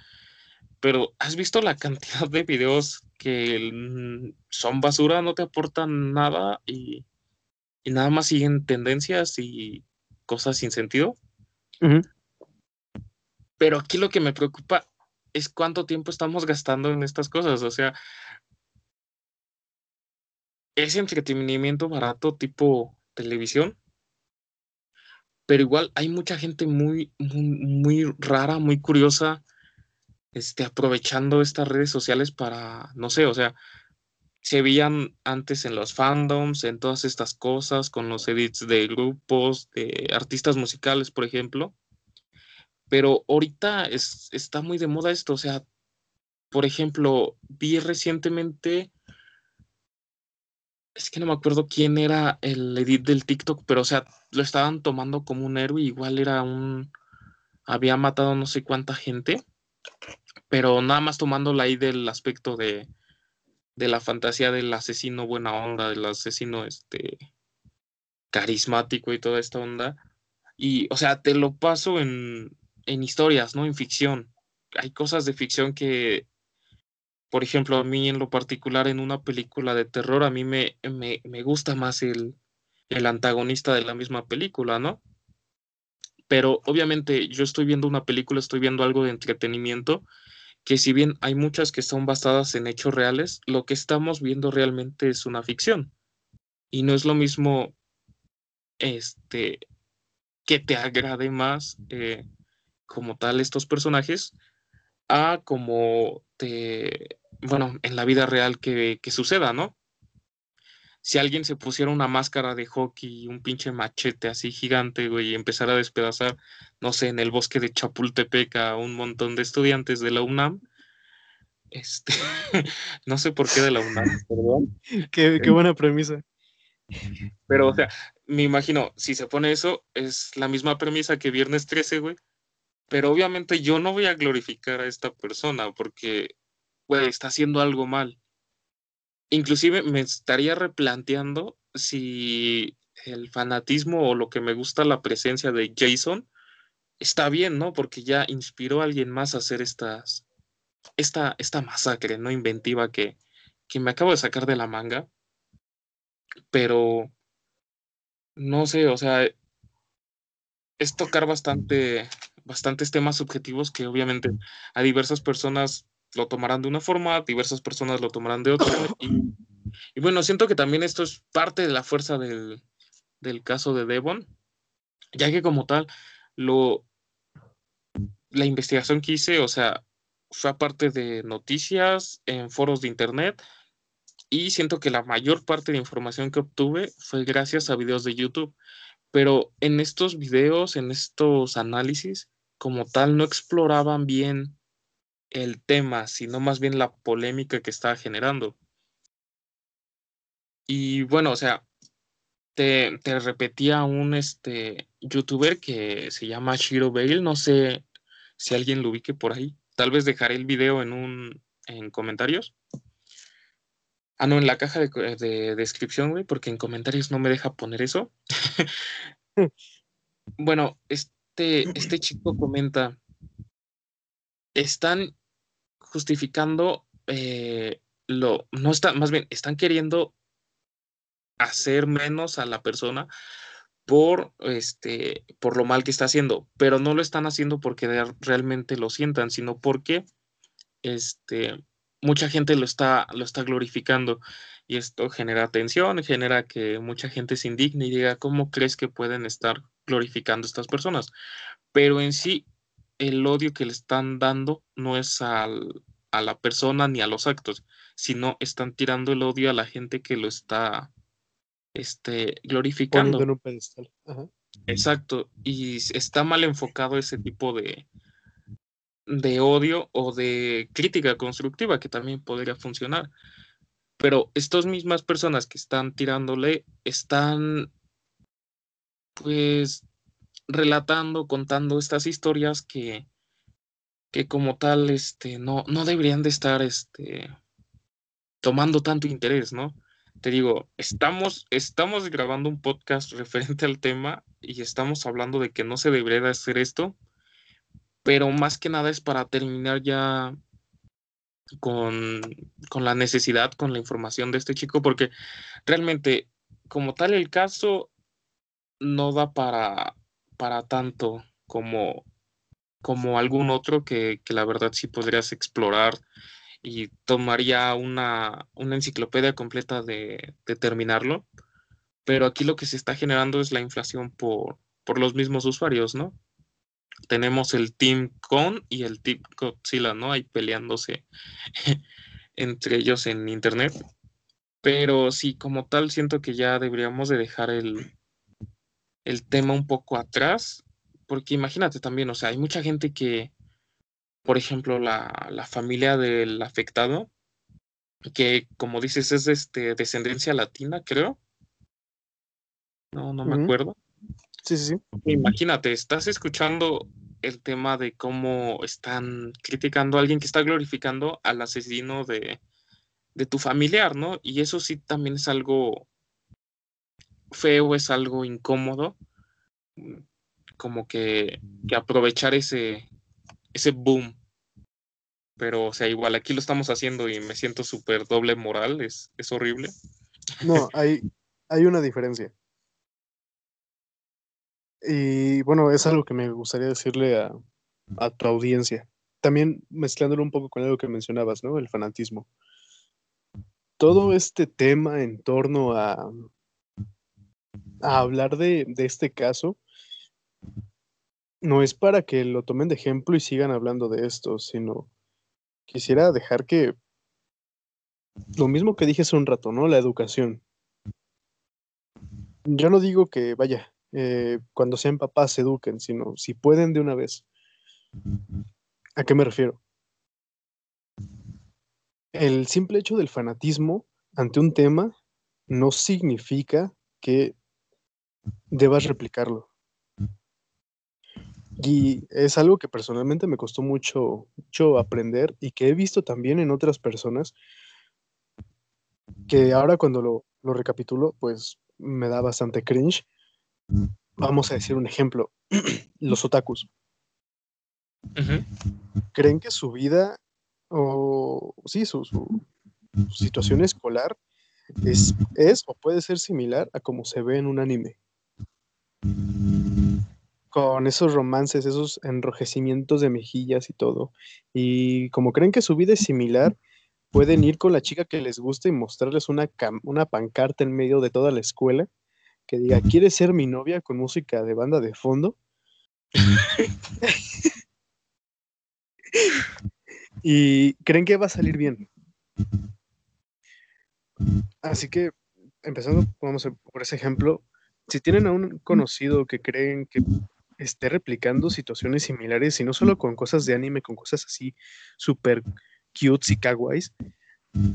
pero ¿has visto la cantidad de videos que son basura, no te aportan nada y, y nada más siguen tendencias y cosas sin sentido. Pero aquí lo que me preocupa es cuánto tiempo estamos gastando en estas cosas. O sea, ese entretenimiento barato tipo televisión. Pero igual hay mucha gente muy, muy, rara, muy curiosa, este, aprovechando estas redes sociales para, no sé, o sea, se veían antes en los fandoms, en todas estas cosas, con los edits de grupos, de artistas musicales, por ejemplo. Pero ahorita es, está muy de moda esto, o sea, por ejemplo, vi recientemente, es que no me acuerdo quién era el edit del TikTok, pero o sea, lo estaban tomando como un héroe, igual era un, había matado no sé cuánta gente, pero nada más tomándolo ahí del aspecto de, de la fantasía del asesino buena onda, del asesino este carismático y toda esta onda. Y, o sea, te lo paso en, en historias, ¿no? En ficción. Hay cosas de ficción que, por ejemplo, a mí en lo particular en una película de terror, a mí me, me, me gusta más el, el antagonista de la misma película, ¿no? Pero obviamente yo estoy viendo una película, estoy viendo algo de entretenimiento que si bien hay muchas que son basadas en hechos reales, lo que estamos viendo realmente es una ficción. Y no es lo mismo este, que te agrade más eh, como tal estos personajes a como te, bueno, en la vida real que, que suceda, ¿no? si alguien se pusiera una máscara de hockey y un pinche machete así gigante, güey, y empezara a despedazar, no sé, en el bosque de Chapultepec a un montón de estudiantes de la UNAM, este, no sé por qué de la UNAM, perdón. Qué, qué buena premisa. Pero, o sea, me imagino, si se pone eso, es la misma premisa que Viernes 13, güey. Pero obviamente yo no voy a glorificar a esta persona porque, está haciendo algo mal inclusive me estaría replanteando si el fanatismo o lo que me gusta la presencia de Jason está bien, ¿no? Porque ya inspiró a alguien más a hacer estas, esta, esta masacre, ¿no? Inventiva que, que me acabo de sacar de la manga. Pero, no sé, o sea, es tocar bastante, bastantes temas subjetivos que obviamente a diversas personas lo tomarán de una forma, diversas personas lo tomarán de otra. Y, bueno, siento que también esto es parte de la fuerza del, del caso de Devon, ya que como tal, lo, la investigación que hice, o sea, fue aparte de noticias en foros de internet y siento que la mayor parte de información que obtuve fue gracias a videos de YouTube. Pero en estos videos, en estos análisis, como tal, no exploraban bien el tema, sino más bien la polémica que está generando. Y bueno, o sea, te, te repetía un este, youtuber que se llama Shiro Bale, no sé si alguien lo ubique por ahí. Tal vez dejaré el video en un en comentarios. Ah, no, en la caja de, descripción, güey, porque en comentarios no me deja poner eso. bueno, este, este chico comenta, están justificando eh, lo, no está, más bien, están queriendo hacer menos a la persona por este por lo mal que está haciendo, pero no lo están haciendo porque realmente lo sientan, sino porque este mucha gente lo está lo está glorificando. Y esto genera tensión, genera que mucha gente se indigne y diga, ¿cómo crees que pueden estar glorificando a estas personas? Pero en sí el odio que le están dando no es al, a la persona ni a los actos, sino están tirando el odio a la gente que lo está este, glorificando. En un pedestal. Exacto, y está mal enfocado ese tipo de, de odio o de crítica constructiva que también podría funcionar. Pero estas mismas personas que están tirándole están pues relatando, contando estas historias que, que como tal este, no, no deberían de estar este, tomando tanto interés, ¿no? Te digo, estamos, estamos grabando un podcast referente al tema y estamos hablando de que no se debería de hacer esto, pero más que nada es para terminar ya con, con la necesidad, con la información de este chico, porque realmente, como tal, el caso no da para, para tanto como, como algún otro que, que la verdad sí podrías explorar y tomaría una, una enciclopedia completa de, de, terminarlo. Pero aquí lo que se está generando es la inflación por, por los mismos usuarios, ¿no? Tenemos el Team Con y el Team Godzilla, ¿no? Ahí peleándose entre ellos en Internet. Pero sí, como tal, siento que ya deberíamos de dejar el, el tema un poco atrás, porque imagínate también, o sea, hay mucha gente que, por ejemplo, la, la familia del afectado, que como dices es de este, descendencia latina, creo. No, no me acuerdo. Sí, sí, sí. Imagínate, estás escuchando el tema de cómo están criticando a alguien que está glorificando al asesino de, de tu familiar, ¿no? Y eso sí también es algo feo, es algo incómodo, como que, aprovechar ese, ese boom. Pero, o sea, igual aquí lo estamos haciendo y me siento súper doble moral, es, es horrible. No, hay, hay una diferencia. Y bueno, es algo que me gustaría decirle a, a tu audiencia. También mezclándolo un poco con algo que mencionabas, ¿no? El fanatismo. Todo este tema en torno a, a hablar de, este caso no es para que lo tomen de ejemplo y sigan hablando de esto, sino quisiera dejar que lo mismo que dije hace un rato, ¿no? La educación. Yo no digo que, vaya, eh, cuando sean papás se eduquen, sino si pueden de una vez. ¿A qué me refiero? El simple hecho del fanatismo ante un tema no significa que debas replicarlo. Y es algo que personalmente me costó mucho, mucho aprender y que he visto también en otras personas, que ahora cuando lo, lo recapitulo, pues me da bastante cringe. Vamos a decir un ejemplo, los otakus. ¿Creen que su vida o sí, su, su, situación escolar es, es o puede ser similar a como se ve en un anime? con esos romances, esos enrojecimientos de mejillas y todo. Y como creen que su vida es similar, pueden ir con la chica que les gusta y mostrarles una, una pancarta en medio de toda la escuela que diga, ¿quieres ser mi novia con música de banda de fondo? y creen que va a salir bien. Así que, empezando, vamos por ese ejemplo, si tienen a un conocido que creen que esté replicando situaciones similares y no solo con cosas de anime, con cosas así súper cute y kawaiis,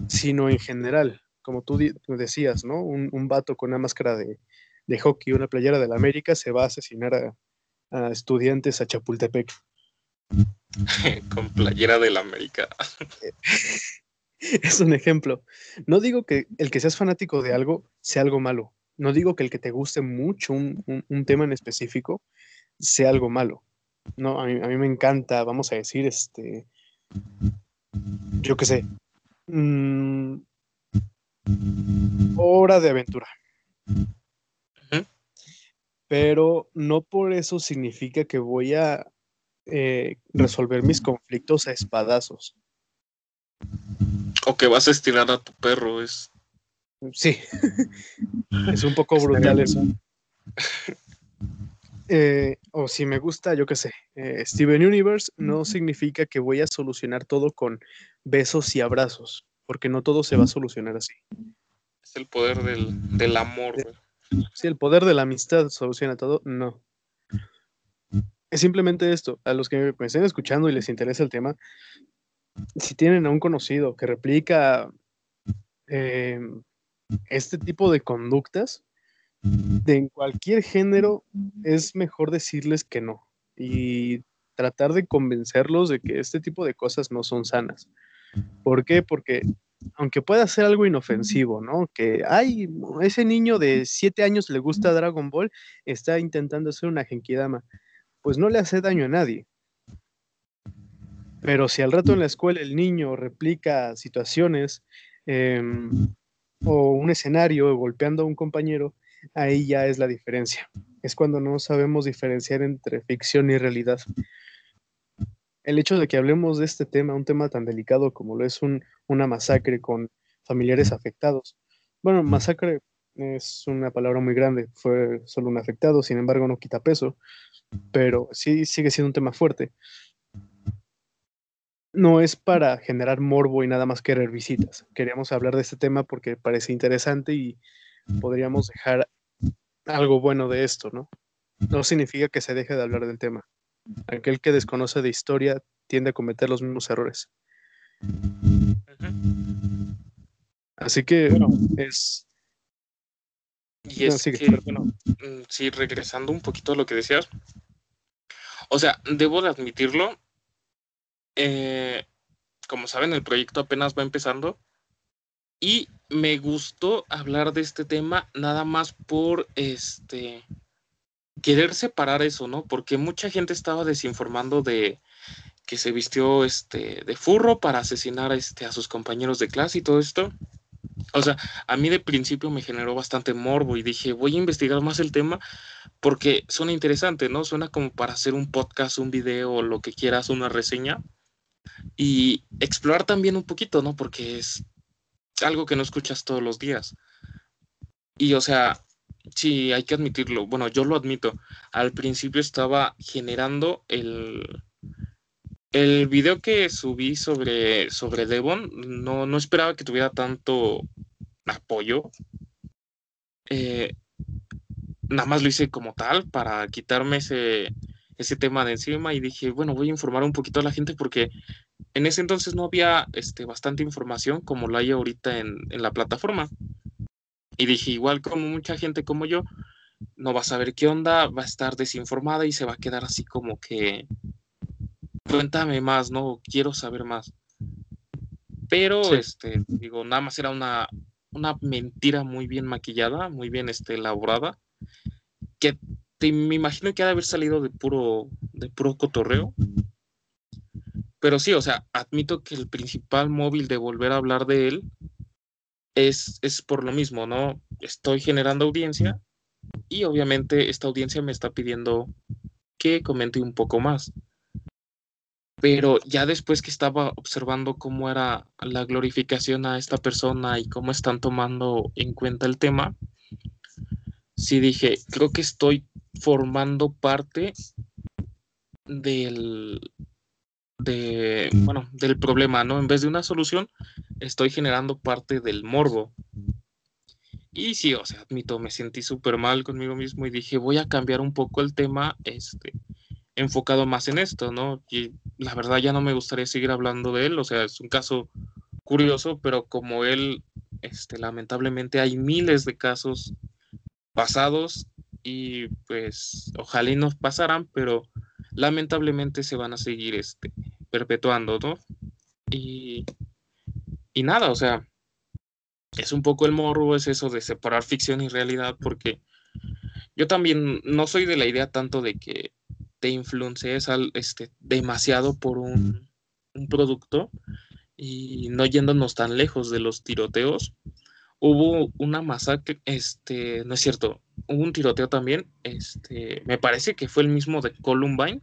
sino en general, como tú decías, ¿no? Un, un vato con una máscara de, de hockey, una playera de la América, se va a asesinar a, estudiantes a Chapultepec. con playera de la América. es un ejemplo. No digo que el que seas fanático de algo sea algo malo. No digo que el que te guste mucho un, tema en específico sea algo malo. No, a mí, me encanta, vamos a decir, este, yo qué sé, mm, hora de aventura pero no por eso significa que voy a eh, resolver mis conflictos a espadazos. O que vas a estirar a tu perro, es. Sí, es un poco brutal eso. Eh, o si me gusta, yo qué sé, eh, Steven Universe no significa que voy a solucionar todo con besos y abrazos, porque no todo se va a solucionar así. Es el poder del, del amor. Si el poder de la amistad soluciona todo, no. Es simplemente esto. A los que me estén escuchando y les interesa el tema, si tienen a un conocido que replica eh, este tipo de conductas, de en cualquier género, es mejor decirles que no y tratar de convencerlos de que este tipo de cosas no son sanas. ¿Por qué? Porque aunque pueda ser algo inofensivo, ¿no? Que, ay, ese niño de siete años le gusta Dragon Ball, está intentando hacer una Genkidama. Pues no le hace daño a nadie. Pero si al rato en la escuela el niño replica situaciones em, o un escenario golpeando a un compañero, ahí ya es la diferencia. Es cuando no sabemos diferenciar entre ficción y realidad el hecho de que hablemos de este tema, un tema tan delicado como lo es una masacre con familiares afectados. Bueno, masacre es una palabra muy grande, fue solo un afectado, sin embargo no quita peso, pero sí sigue siendo un tema fuerte. No es para generar morbo y nada más querer visitas. Queríamos hablar de este tema porque parece interesante y podríamos dejar algo bueno de esto, ¿no? No significa que se deje de hablar del tema. Aquel que desconoce de historia tiende a cometer los mismos errores. Así que bueno, es. Y es que, bueno, mm, sí, regresando un poquito a lo que decías. O sea, debo de admitirlo. Eh, como saben, el proyecto apenas va empezando. Y me gustó hablar de este tema nada más por este querer separar eso, ¿no? Porque mucha gente estaba desinformando de que se vistió este de furro para asesinar este, a sus compañeros de clase y todo esto. O sea, a mí de principio me generó bastante morbo y dije, voy a investigar más el tema porque suena interesante, ¿no? Suena como para hacer un podcast, un video lo que quieras, una reseña y explorar también un poquito, ¿no? Porque es algo que no escuchas todos los días. Y o sea, Sí, hay que admitirlo. Bueno, yo lo admito. Al principio estaba generando el, el video que subí sobre, sobre Devon. No, no esperaba que tuviera tanto apoyo. Eh, nada más lo hice como tal para quitarme ese, ese tema de encima y dije, bueno, voy a informar un poquito a la gente porque en ese entonces no había este, bastante información como la hay ahorita en, en la plataforma. Y dije, igual como mucha gente como yo, no va a saber qué onda, va a estar desinformada y se va a quedar así como que, cuéntame más, ¿no? Quiero saber más. Pero, este, digo, nada más era una, una mentira muy bien maquillada, muy bien este, elaborada, que me imagino que ha de haber salido de puro, de puro cotorreo. Pero sí, o sea, admito que el principal móvil de volver a hablar de él es, por lo mismo, ¿no? Estoy generando audiencia y obviamente esta audiencia me está pidiendo que comente un poco más. Pero ya después que estaba observando cómo era la glorificación a esta persona y cómo están tomando en cuenta el tema, sí dije, creo que estoy formando parte del, de, bueno, del problema, ¿no? En vez de una solución, estoy generando parte del morbo. Y sí, o sea, admito, me sentí súper mal conmigo mismo y dije, voy a cambiar un poco el tema, este, enfocado más en esto, ¿no? Y la verdad ya no me gustaría seguir hablando de él, o sea, es un caso curioso, pero como él, este, lamentablemente hay miles de casos pasados y pues ojalá y no pasaran, pero lamentablemente se van a seguir este, perpetuando, ¿no? Y, y nada, o sea, es un poco el morro, es eso de separar ficción y realidad, porque yo también no soy de la idea tanto de que te influencies este, demasiado por un, un producto y no yéndonos tan lejos de los tiroteos. Hubo una masacre, este, no es cierto, hubo un tiroteo también, este, me parece que fue el mismo de Columbine.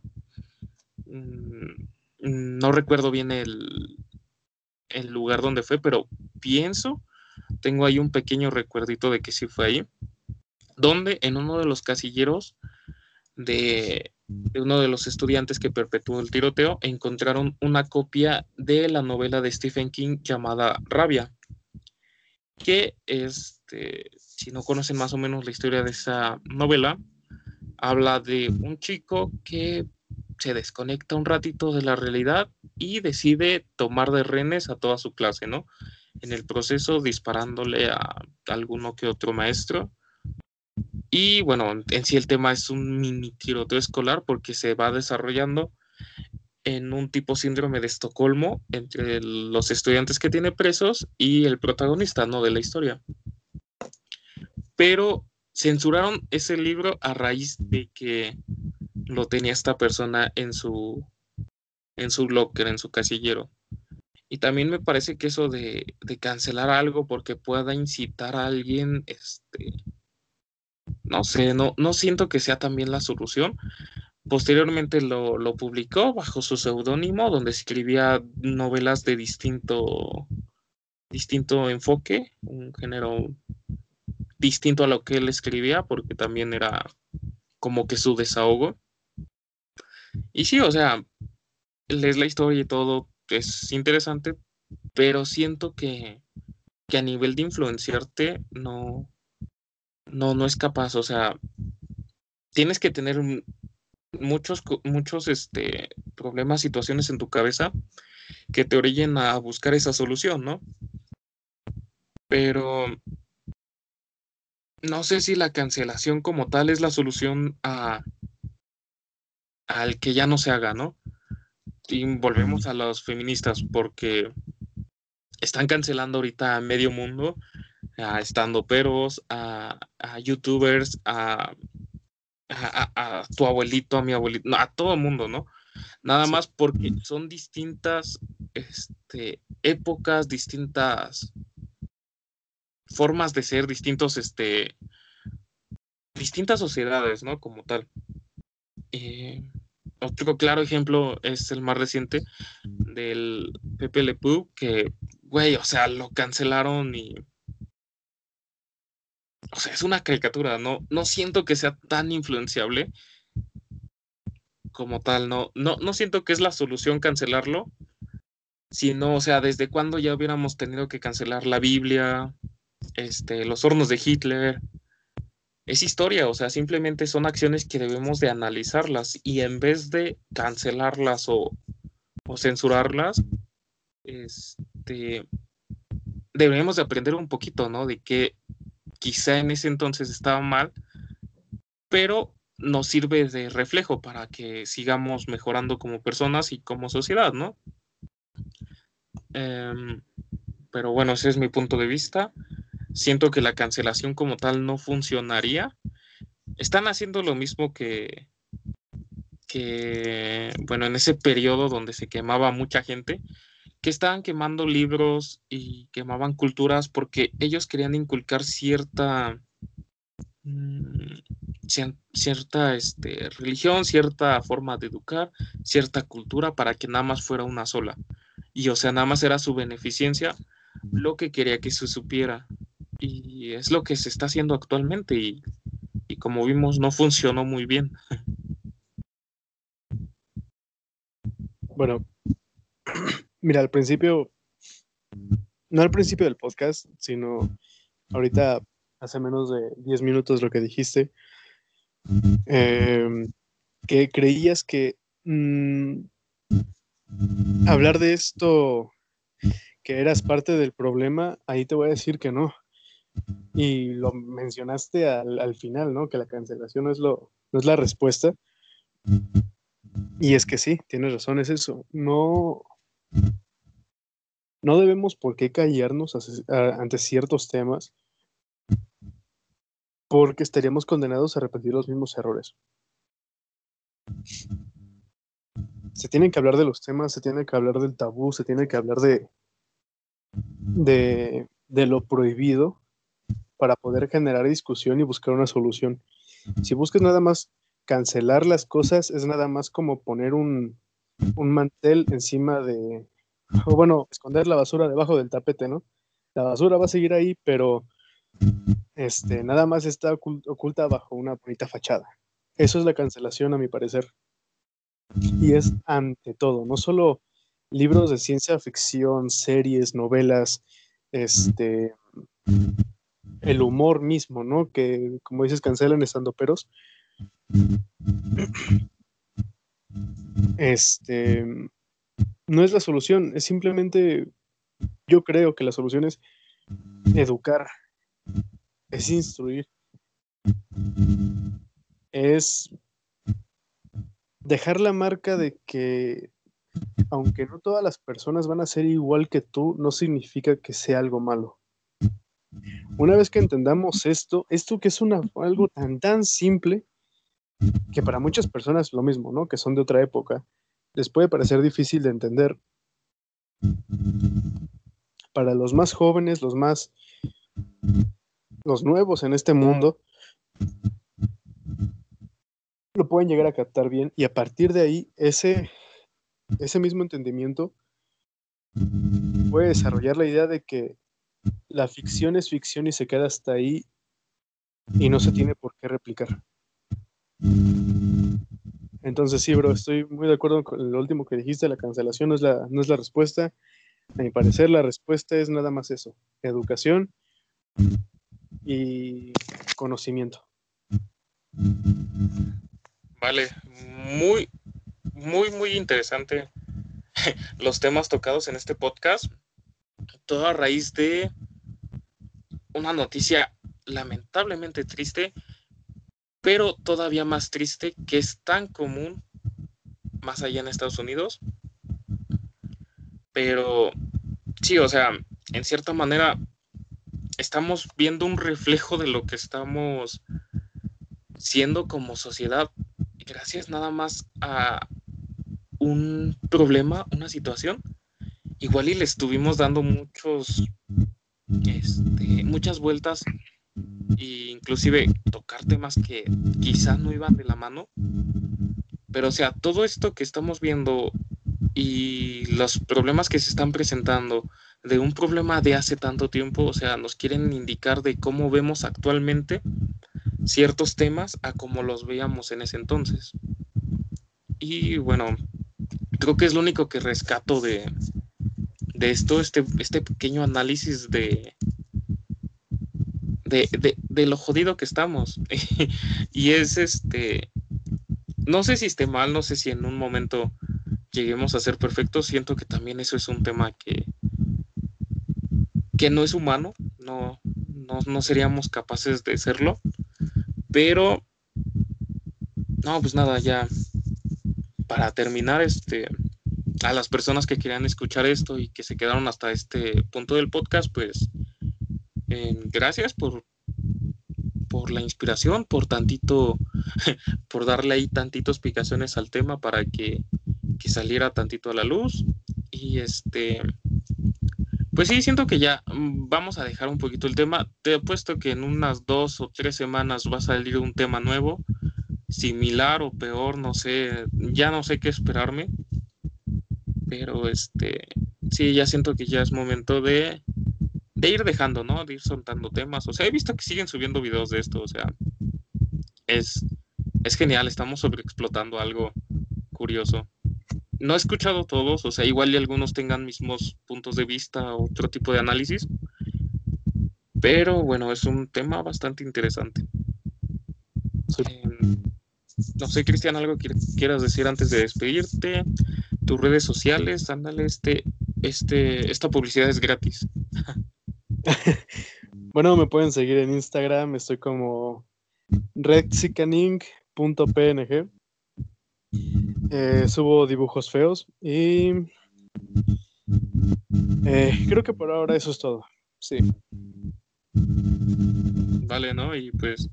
Mm, no recuerdo bien el, el lugar donde fue, pero pienso, tengo ahí un pequeño recuerdito de que sí fue ahí, donde en uno de los casilleros de, uno de los estudiantes que perpetuó el tiroteo encontraron una copia de la novela de Stephen King llamada Rabia, que este, si no conocen más o menos la historia de esa novela, habla de un chico que se desconecta un ratito de la realidad y decide tomar de renes a toda su clase, ¿no? En el proceso disparándole a alguno que otro maestro. Y bueno, en sí el tema es un mini tiroteo escolar porque se va desarrollando en un tipo síndrome de Estocolmo entre los estudiantes que tiene presos y el protagonista, ¿no? De la historia. Pero censuraron ese libro a raíz de que lo tenía esta persona en su, en su locker, en su casillero. Y también me parece que eso de, de, cancelar algo porque pueda incitar a alguien, este, no sé, no, no siento que sea también la solución. Posteriormente lo, lo publicó bajo su seudónimo, donde escribía novelas de distinto, distinto enfoque, un género distinto a lo que él escribía, porque también era como que su desahogo. Y sí, o sea, lees la historia y todo, es interesante, pero siento que, que a nivel de influenciarte no, no, no es capaz, o sea, tienes que tener muchos, muchos este, problemas, situaciones en tu cabeza que te orillen a buscar esa solución, ¿no? Pero no sé si la cancelación como tal es la solución a, al que ya no se haga, ¿no? Y volvemos a los feministas porque están cancelando ahorita a medio mundo, a estando peros, a, a youtubers, a, a, tu abuelito, a mi abuelito, a todo el mundo, ¿no? Nada más porque son distintas este, épocas, distintas formas de ser, distintos, este, distintas sociedades, ¿no? Como tal. Eh, otro claro ejemplo es el más reciente del Pepe Le Pew, que, güey, o sea, lo cancelaron y... O sea, es una caricatura, no, no siento que sea tan influenciable como tal, no, no, no siento que es la solución cancelarlo, sino, o sea, desde cuándo ya hubiéramos tenido que cancelar la Biblia, este, los hornos de Hitler, es historia, o sea, simplemente son acciones que debemos de analizarlas y en vez de cancelarlas o, censurarlas, este, deberíamos de aprender un poquito, ¿no? De que quizá en ese entonces estaba mal, pero nos sirve de reflejo para que sigamos mejorando como personas y como sociedad, ¿no? Em, pero bueno, ese es mi punto de vista siento que la cancelación como tal no funcionaría. Están haciendo lo mismo que, que, bueno, en ese periodo donde se quemaba mucha gente, que estaban quemando libros y quemaban culturas porque ellos querían inculcar cierta, mm, cierta este, religión, cierta forma de educar, cierta cultura para que nada más fuera una sola. Y o sea, nada más era su beneficencia lo que quería que se supiera y es lo que se está haciendo actualmente y, como vimos no funcionó muy bien. Bueno, mira, al principio, no al principio del podcast, sino ahorita hace menos de 10 minutos lo que dijiste, em, que creías que mm, hablar de esto, que eras parte del problema, ahí te voy a decir que no. Y lo mencionaste al, final, ¿no? Que la cancelación no es, lo, no es la respuesta. Y es que sí, tienes razón, es eso. No, no debemos por qué callarnos ante ciertos temas porque estaríamos condenados a repetir los mismos errores. Se tienen que hablar de los temas, se tiene que hablar del tabú, se tiene que hablar de, de, de lo prohibido para poder generar discusión y buscar una solución. Si buscas nada más cancelar las cosas, es nada más como poner un, un mantel encima de, o bueno, esconder la basura debajo del tapete, ¿no? La basura va a seguir ahí, pero este, nada más está oculta bajo una bonita fachada. Eso es la cancelación, a mi parecer. Y es ante todo, no solo libros de ciencia ficción, series, novelas, este, el humor mismo, ¿no? Que, como dices, cancelan estando peros. Este, no es la solución, es simplemente, yo creo que la solución es educar, es instruir, es dejar la marca de que aunque no todas las personas van a ser igual que tú, no significa que sea algo malo. Una vez que entendamos esto, esto que es una, algo tan tan simple, que para muchas personas lo mismo, ¿no? Que son de otra época, les puede parecer difícil de entender. Para los más jóvenes, los más, los nuevos en este mundo, lo pueden llegar a captar bien y a partir de ahí, ese, ese mismo entendimiento puede desarrollar la idea de que la ficción es ficción y se queda hasta ahí y no se tiene por qué replicar. Entonces sí, bro, estoy muy de acuerdo con lo último que dijiste, la cancelación no es la, no es la respuesta. A mi parecer la respuesta es nada más eso, educación y conocimiento. Vale, muy, muy, muy interesante los temas tocados en este podcast. Todo a raíz de una noticia lamentablemente triste pero todavía más triste que es tan común más allá en Estados Unidos. Pero sí, o sea, en cierta manera estamos viendo un reflejo de lo que estamos siendo como sociedad gracias nada más a un problema, una situación. Igual y le estuvimos dando muchos, este, muchas vueltas e inclusive tocar temas que quizás no iban de la mano. Pero o sea, todo esto que estamos viendo y los problemas que se están presentando de un problema de hace tanto tiempo, o sea, nos quieren indicar de cómo vemos actualmente ciertos temas a cómo los veíamos en ese entonces. Y bueno, creo que es lo único que rescato de, de esto, este, este pequeño análisis de, de, lo jodido que estamos. y es este, no sé si esté mal, no sé si en un momento lleguemos a ser perfectos, siento que también eso es un tema que, que no es humano, no, no, seríamos capaces de serlo, pero, no, pues nada, ya, para terminar, este, a las personas que querían escuchar esto y que se quedaron hasta este punto del podcast, pues gracias por, por la inspiración, por tantito, por darle ahí tantitos explicaciones al tema para que, que, saliera tantito a la luz. Y este, pues sí, siento que ya mm, vamos a dejar un poquito el tema. Te he puesto que en unas dos o tres semanas va a salir un tema nuevo, similar o peor, no sé, ya no sé qué esperarme. Pero este, sí, ya siento que ya es momento de de ir dejando, ¿no? De ir soltando temas. O sea, he visto que siguen subiendo videos de esto, o sea, es, es genial, estamos sobreexplotando algo curioso. No he escuchado todos, o sea, igual y algunos tengan mismos puntos de vista, otro tipo de análisis, Pero bueno, es un tema bastante interesante. Em, no sé, Cristian, algo que quieras decir antes de despedirte. Tus redes sociales, ándale, este, este, esta publicidad es gratis. bueno, me pueden seguir en Instagram, estoy como rexicaning.png. Eh, subo dibujos feos y eh, creo que por ahora eso es todo. Sí. Vale, ¿no? Y pues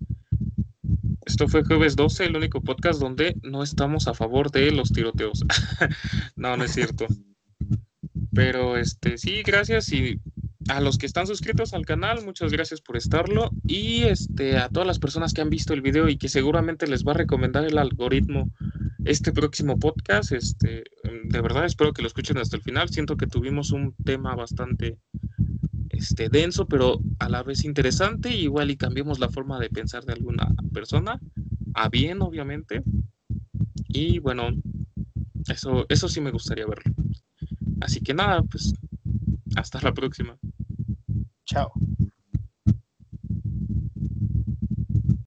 esto fue jueves 12, el único podcast donde no estamos a favor de los tiroteos. no, no es cierto. Pero este, sí, gracias y a los que están suscritos al canal, muchas gracias por estarlo y este a todas las personas que han visto el video y que seguramente les va a recomendar el algoritmo este próximo podcast, este de verdad espero que lo escuchen hasta el final. Siento que tuvimos un tema bastante este denso, pero a la vez interesante, igual y cambiamos la forma de pensar de alguna persona a bien, obviamente. Y bueno, eso eso sí me gustaría verlo. Así que nada, pues hasta la próxima. Chao.